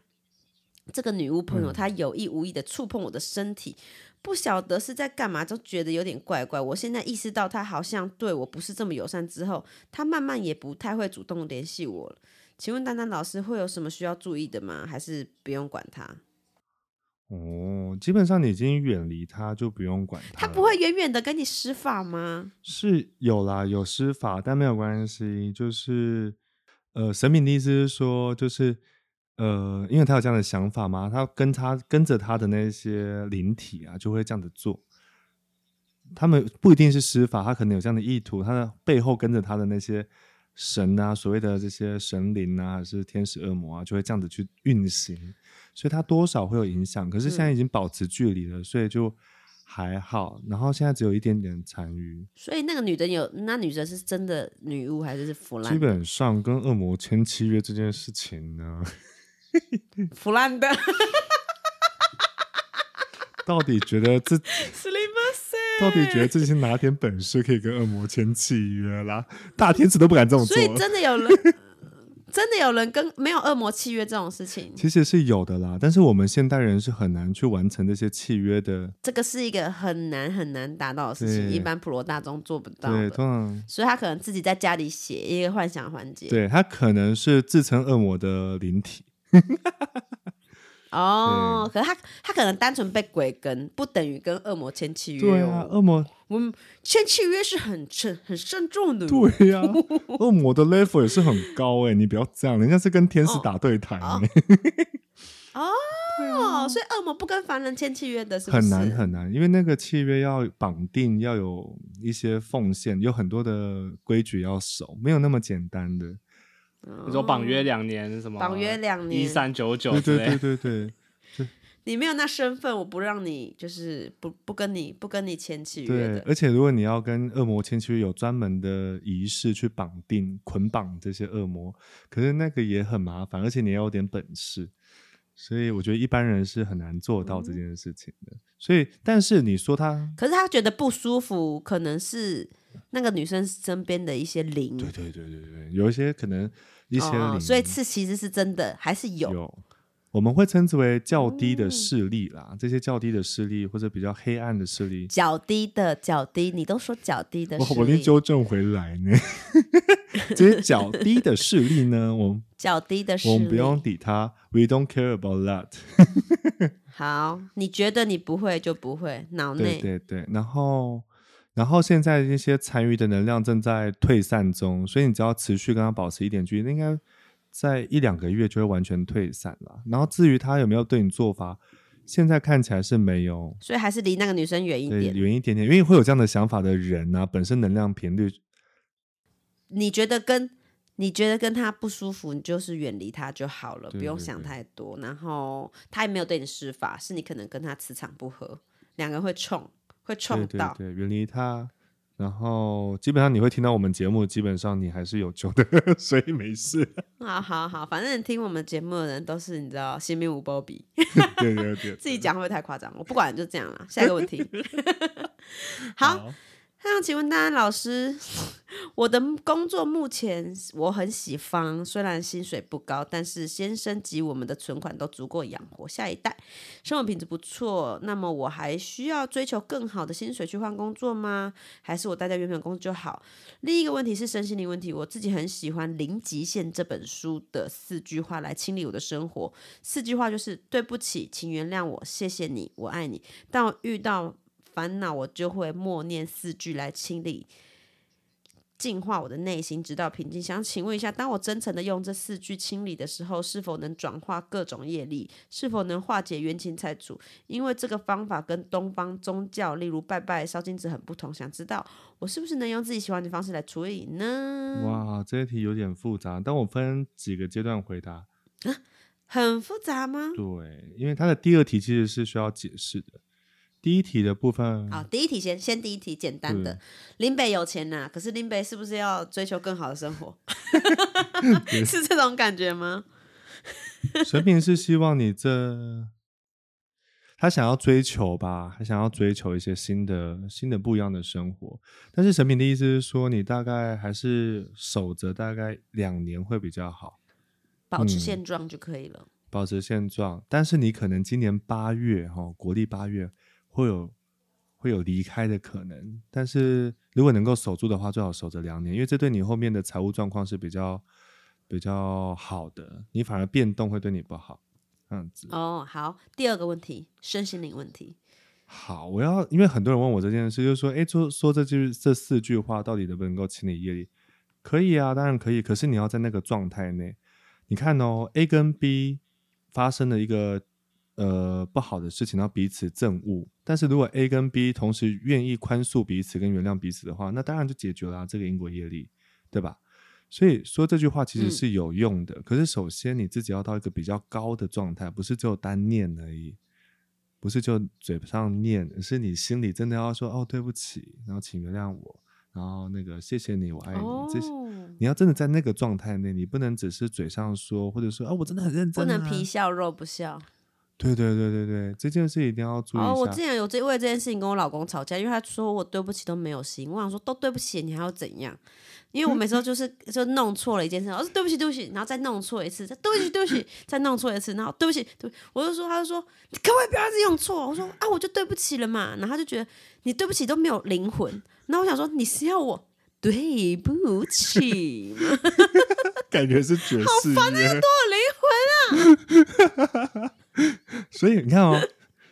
Speaker 1: 这个女巫朋友，她有意无意的触碰我的身体，不晓得是在干嘛，就觉得有点怪怪。我现在意识到她好像对我不是这么友善之后，她慢慢也不太会主动联系我了。请问丹丹老师会有什么需要注意的吗？还是不用管她？
Speaker 5: 哦，基本上你已经远离他，就不用管他。
Speaker 1: 他不会远远的跟你施法吗？
Speaker 5: 是有啦，有施法，但没有关系。就是呃，神明的意思是说，就是呃，因为他有这样的想法嘛，他跟他跟着他的那些灵体啊，就会这样子做。他们不一定是施法，他可能有这样的意图，他的背后跟着他的那些神啊，所谓的这些神灵啊，还是天使恶魔啊，就会这样子去运行，所以他多少会有影响。可是现在已经保持距离了，所以就还好。然后现在只有一点点残余，
Speaker 1: 所以那个女的有，那女的是真的女巫还是是腐烂
Speaker 5: 基
Speaker 1: 的？
Speaker 5: 本上跟恶魔签契约这件事情呢，
Speaker 1: 腐烂的。
Speaker 5: 到底觉得自
Speaker 1: すみません
Speaker 5: 到底觉得自己是哪点本事可以跟恶魔签契约啦？大天使都不敢这么做
Speaker 1: 所。以真的有人， 真的有人跟没有恶魔契约这种事情，
Speaker 5: 其实是有的啦，但是我们现代人是很难去完成这些契约的。
Speaker 1: 这个是一个很难很难达到的事情，一般普罗大众做不到
Speaker 5: 对，通常
Speaker 1: 所以他可能自己在家里写一个幻想环节。
Speaker 5: 对他可能是自称恶魔的灵体，
Speaker 1: 哦，可是他他可能单纯被鬼跟，不等于跟恶魔签契约
Speaker 5: 对啊，
Speaker 1: 哦。
Speaker 5: 恶魔
Speaker 1: 我们签契约是很慎很慎重的。
Speaker 5: 对呀、恶魔的 level 也是很高哎、你不要这样，人家是跟天使打对台、
Speaker 1: 哦
Speaker 5: 欸
Speaker 1: 哦，所以恶魔不跟凡人签契约的，是不是？
Speaker 5: 很难很难，因为那个契约要绑定，要有一些奉献，有很多的规矩要守，没有那么简单的。
Speaker 4: 你说绑约两年什么？
Speaker 1: 绑约两年
Speaker 4: 一三九九
Speaker 5: 对
Speaker 4: 之类
Speaker 5: 对对对对
Speaker 1: 你没有那身份，我不让你，就是不不跟你不跟你签契约
Speaker 5: 对，
Speaker 1: 的。
Speaker 5: 而且如果你要跟恶魔签契约，有专门的仪式去绑定、捆绑这些恶魔，可是那个也很麻烦，而且你要有点本事。所以我觉得一般人是很难做到这件事情的。所以，但是你说他，
Speaker 1: 可是他觉得不舒服，可能是那个女生身边的一些灵，
Speaker 5: 对对对对对，有一些可能一些
Speaker 1: 所以是其实是真的，还是有。
Speaker 5: 有，我们会称之为较低的势力啦。这些较低的势力或者比较黑暗的势力，
Speaker 1: 较低的较低，你都说较低的
Speaker 5: 我我已经纠正回来呢。这些较低的势力呢，我们
Speaker 1: 较低的势力。
Speaker 5: 我们不用理他，We don't care about that。
Speaker 1: 好，你觉得你不会就不会，脑
Speaker 5: 对
Speaker 1: 内
Speaker 5: 对对，然后然后现在一些残余的能量正在退散中，所以你只要持续跟他保持一点距离，应该在一两个月就会完全退散了。然后至于他有没有对你做法，现在看起来是没有。
Speaker 1: 所以还是离那个女生远一，点。
Speaker 5: 远一点点，因为会有这样的想法的人啊，本身能量频率
Speaker 1: 你觉得跟你觉得跟他不舒服，你就是远离他就好了，不用想太多。然后他也没有对你施法，是你可能跟他磁场不合，两个人会冲，会冲
Speaker 5: 对对
Speaker 1: 到。
Speaker 5: 对，远离他。然后基本上你会听到我们节目，基本上你还是有救的，所以没事。
Speaker 1: 好好好，反正听我们节目的人都是你知道新兵无波比，
Speaker 5: 对对对，
Speaker 1: 自己讲会不会太夸张？我不管，就这样了。下一个问题，好。那请问丹安老师，我的工作目前我很喜欢，虽然薪水不高，但是先生及我们的存款都足够养活下一代，生活品质不错。那么我还需要追求更好的薪水去换工作吗？还是我待在原本工作就好？另一个问题是身心灵问题，我自己很喜欢《零极限》这本书的四句话来清理我的生活。四句话就是：对不起，请原谅我，谢谢你，我爱你。当我遇到烦恼，我就会默念四句来清理、净化我的内心，直到平静。想请问一下，当我真诚的用这四句清理的时候，是否能转化各种业力？是否能化解冤亲债主？因为这个方法跟东方宗教，例如拜拜、烧金纸很不同。想知道我是不是能用自己喜欢的方式来处理呢？
Speaker 5: 哇，这一题有点复杂，但我分几个阶段回答。
Speaker 1: 很复杂吗？
Speaker 5: 对，因为它的第二题其实是需要解释的。第一题的部分，
Speaker 1: 好，第一题先，先第一题简单的。林北有钱呐、可是林北是不是要追求更好的生活？是这种感觉吗？
Speaker 5: 神明是希望你这，他想要追求吧，他想要追求一些新的、新的不一样的生活。但是神明的意思是说，你大概还是守着大概两年会比较好，
Speaker 1: 保持
Speaker 5: 嗯
Speaker 1: 现状就可以了。
Speaker 5: 保持现状。但是你可能今年八月哈、哦，国历八月会有会有离开的可能。但是如果能够守住的话，最好守着两年，因为这对你后面的财务状况是比较比较好的。你反而变动会对你不好，这样子。
Speaker 1: 哦，好，第二个问题，身心灵问题。
Speaker 5: 好，我要因为很多人问我这件事，就是说，哎，说说这句这四句话到底能不能够清理业力？可以啊，当然可以。可是你要在那个状态内，你看哦，A 跟 B 发生了一个呃不好的事情，然后彼此憎恶。但是如果 A 跟 B 同时愿意宽恕彼此跟原谅彼此的话，那当然就解决了啊、这个因果业力，对吧？所以说这句话其实
Speaker 1: 嗯
Speaker 5: 是有用的。可是首先你自己要到一个比较高的状态，不是只有单念而已。不是就嘴上念，而是你心里真的要说哦，对不起，然后请原谅我，然后那个谢谢你，我爱你。这些
Speaker 1: 哦，
Speaker 5: 你要真的在那个状态内，你不能只是嘴上说，或者说啊，我真的很认真、啊，
Speaker 1: 不能皮。笑肉不笑。
Speaker 5: 对对对对对，这件事一定要注意一下。
Speaker 1: 哦，我之前有这为这件事情跟我老公吵架，因为他说我对不起都没有心，我想说都对不起，你还要怎样？因为我每次就是就弄错了一件事，我说对不起对不起，然后再弄错一次，再对不起对不起，再弄错一次，然后对不起对不起，我就说他就说你可不可以不要一直用错？我说啊我就对不起了嘛，然后他就觉得你对不起都没有灵魂，然后我想说你是要我对不起吗？
Speaker 5: 感觉是爵士乐，
Speaker 1: 多有灵魂啊，
Speaker 5: 所以你看哦，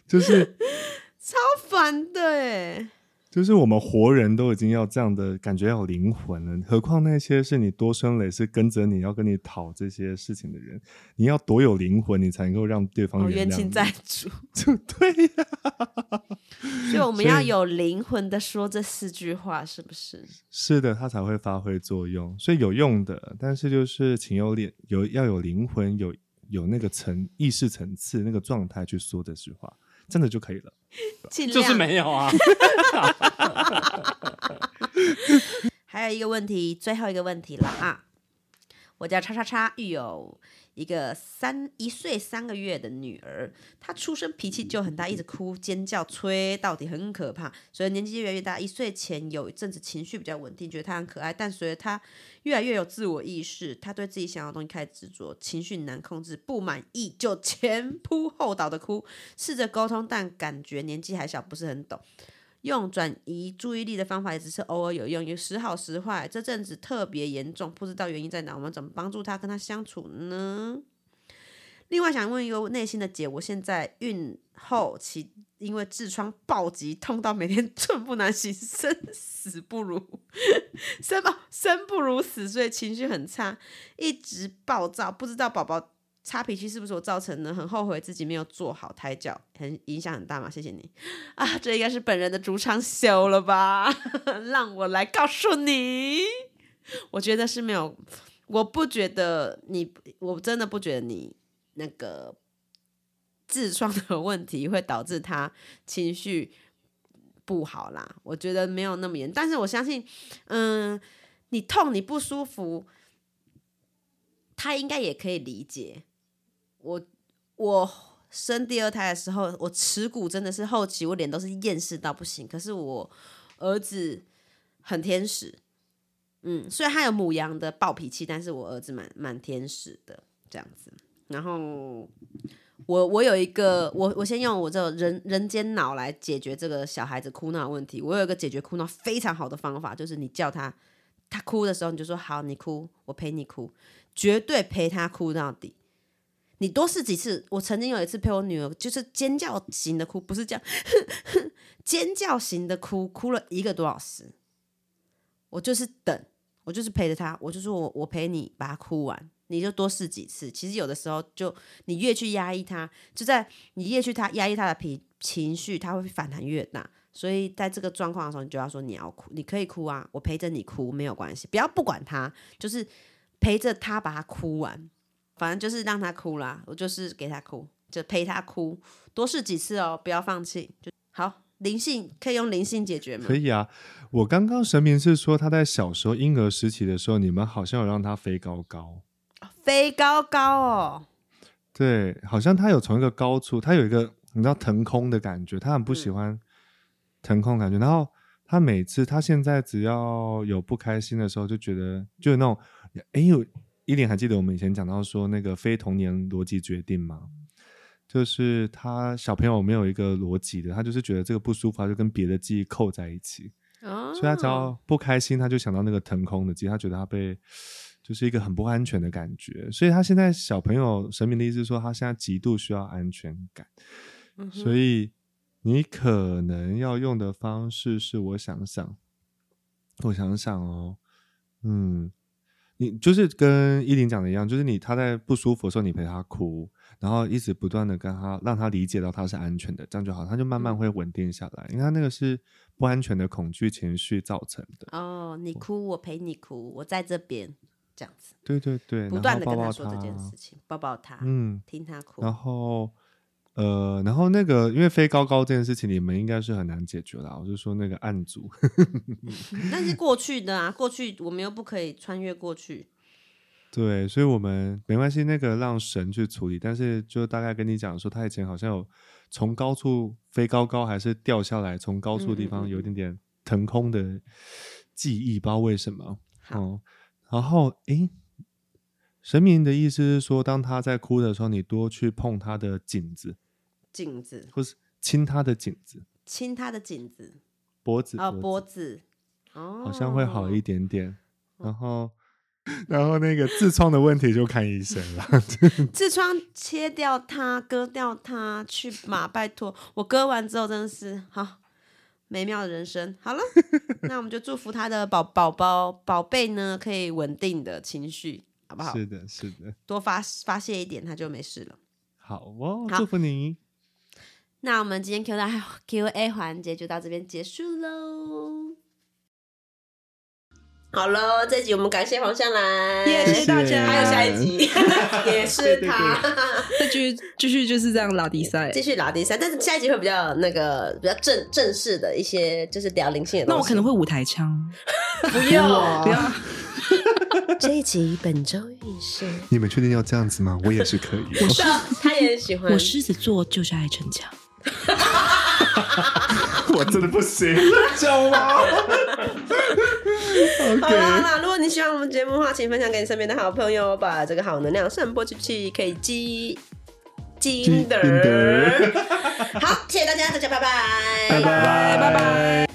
Speaker 5: 就是
Speaker 1: 超烦的哎。
Speaker 5: 就是我们活人都已经要这样的感觉要有灵魂了，何况那些是你多生累是跟着你要跟你讨这些事情的人，你要多有灵魂，你才能够让对方
Speaker 1: 哦，
Speaker 5: 原谅你。
Speaker 1: 冤亲债主，
Speaker 5: 就对呀、
Speaker 1: 所以我们要有灵魂的说这四句话，是不是？
Speaker 5: 是的，它才会发挥作用，所以有用的，但是就是请有灵有要有灵魂，有有那个层意识层次那个状态去说这句话，真的就可以了。
Speaker 1: 尽量
Speaker 4: 就是没有啊。
Speaker 1: 还有一个问题，最后一个问题了啊！我叫叉叉叉，育有一个三一岁三个月的女儿，她出生脾气就很大，一直哭、尖叫、催，到底很可怕。所以年纪越来越大，一岁前有一阵子情绪比较稳定，觉得她很可爱，但随着她越来越有自我意识，她对自己想要的东西开始执着，情绪难控制，不满意就前扑后倒的哭，试着沟通，但感觉年纪还小，不是很懂。用转移注意力的方法也只是偶尔有用，有时好时坏。这阵子特别严重，不知道原因在哪，我们怎么帮助他跟他相处呢？另外想问一个内心的结，我现在孕后期因为痔疮暴击，痛到每天寸步难行，生死不如 生不生不如死，所以情绪很差，一直暴躁，不知道宝宝差脾气是不是我造成的？很后悔自己没有做好胎教，很影响很大嘛？谢谢你啊，这应该是本人的主场秀了吧？让我来告诉你，我觉得是没有，我不觉得你，我真的不觉得你那个痔疮的问题会导致他情绪不好啦。我觉得没有那么严，但是我相信，嗯，你痛你不舒服，他应该也可以理解。我我生第二胎的时候，我耻骨真的是后期，我脸都是厌世到不行。可是我儿子很天使，嗯，虽然他有母羊的暴脾气，但是我儿子蛮蛮天使的这样子。然后我我有一个，我我先用我这人人间脑来解决这个小孩子哭闹问题。我有一个解决哭闹非常好的方法，就是你叫他，他哭的时候你就说好，你哭，我陪你哭，绝对陪他哭到底。你多试几次。我曾经有一次陪我女儿，就是尖叫型的哭，不是这样，尖叫型的哭，哭了一个多小时。我就是等，我就是陪着她，我就说我我陪你把她哭完，你就多试几次。其实有的时候就你越去压抑她，就在你越去她压抑她的脾情绪，她会反弹越大。所以在这个状况的时候，你就要说你要哭，你可以哭啊，我陪着你哭没有关系，不要不管她，就是陪着她把她哭完。反正就是让他哭啦，我就是给他哭，就陪他哭，多试几次哦，不要放弃。就好，灵性可以用灵性解决吗？
Speaker 5: 可以啊，我刚刚神明是说他在小时候婴儿时期的时候，你们好像有让他飞高高，
Speaker 1: 飞高高哦，
Speaker 5: 对，好像他有从一个高处，他有一个你知道腾空的感觉，他很不喜欢腾空感觉。然后他每次他现在只要有不开心的时候，就觉得就是那种，哎有一点还记得我们以前讲到说那个非童年逻辑决定吗？就是他小朋友没有一个逻辑的，他就是觉得这个不舒服，他就跟别的记忆扣在一起。
Speaker 1: 哦
Speaker 5: 所以他只要不开心，他就想到那个腾空的记忆，他觉得他被就是一个很不安全的感觉。所以他现在小朋友神明的意思是说，他现在极度需要安全感。
Speaker 1: 嗯
Speaker 5: 所以你可能要用的方式是，我想想，我想想哦，嗯，你就是跟依林讲的一样，就是你他在不舒服的时候，你陪他哭，然后一直不断的跟他让他理解到他是安全的，这样就好，他就慢慢会稳定下来，因为他那个是不安全的恐惧情绪造成的。
Speaker 1: 哦，你哭我陪你哭，我在这边，这样子
Speaker 5: 对对对，
Speaker 1: 不断的跟他说这件事情，抱抱他，
Speaker 5: 嗯，
Speaker 1: 听他哭。
Speaker 5: 然后呃，然后那个因为飞高高这件事情，你们应该是很难解决啦。我就说那个案组，
Speaker 1: 那是过去的啊，过去我们又不可以穿越过去。
Speaker 5: 对，所以我们没关系，那个让神去处理。但是就大概跟你讲说，他以前好像有从高处飞高高，还是掉下来，从高处的地方有一点点腾空的记忆，不知道为什么。
Speaker 1: 好
Speaker 5: 哦，然后诶，神明的意思是说，当他在哭的时候，你多去碰他的颈子，
Speaker 1: 颈子，
Speaker 5: 或是亲他的颈子、
Speaker 1: 亲他的颈子，
Speaker 5: 脖子，
Speaker 1: 哦，
Speaker 5: 脖
Speaker 1: 脖子，哦，
Speaker 5: 好像会好一点点。然后，然后那个痔疮的问题就看医生了。
Speaker 1: 痔疮切掉它，割掉它，去嘛，拜托，我割完之后真的是好美妙的人生。好了，那我们就祝福他的宝宝宝宝贝呢，可以稳定的情绪，好不好？
Speaker 5: 是的，是的。
Speaker 1: 多发发泄一点，他就没事了。
Speaker 5: 好哦，
Speaker 1: 好
Speaker 5: 祝福你。
Speaker 1: 那我们今天 Q 大 Q A 环节就到这边结束喽。好了，这集我们感谢黄香兰，
Speaker 2: 耶谢谢大家
Speaker 1: 还有下一集 也是他，
Speaker 2: 再继续继续就是这样拉迪赛
Speaker 1: 继。续拉第三，但是下一集会比较那个比较正正式的一些，就是聊灵性的东西。
Speaker 2: 那我可能会舞台腔，
Speaker 1: 不 要
Speaker 2: 不要。
Speaker 7: 这一集本周运势，
Speaker 5: 你们确定要这样子吗？我也是可以我是。
Speaker 1: 他也很喜欢。
Speaker 2: 我狮子座就是爱逞强。
Speaker 5: 我真的不行，救我
Speaker 1: 好啦好啦，如果你喜欢我们节目的话，请分享给你身边的好朋友，把这个好能量散播出去，可以积积
Speaker 5: 积
Speaker 1: 德。好，谢谢大家，大家拜拜。拜拜，
Speaker 5: 拜拜。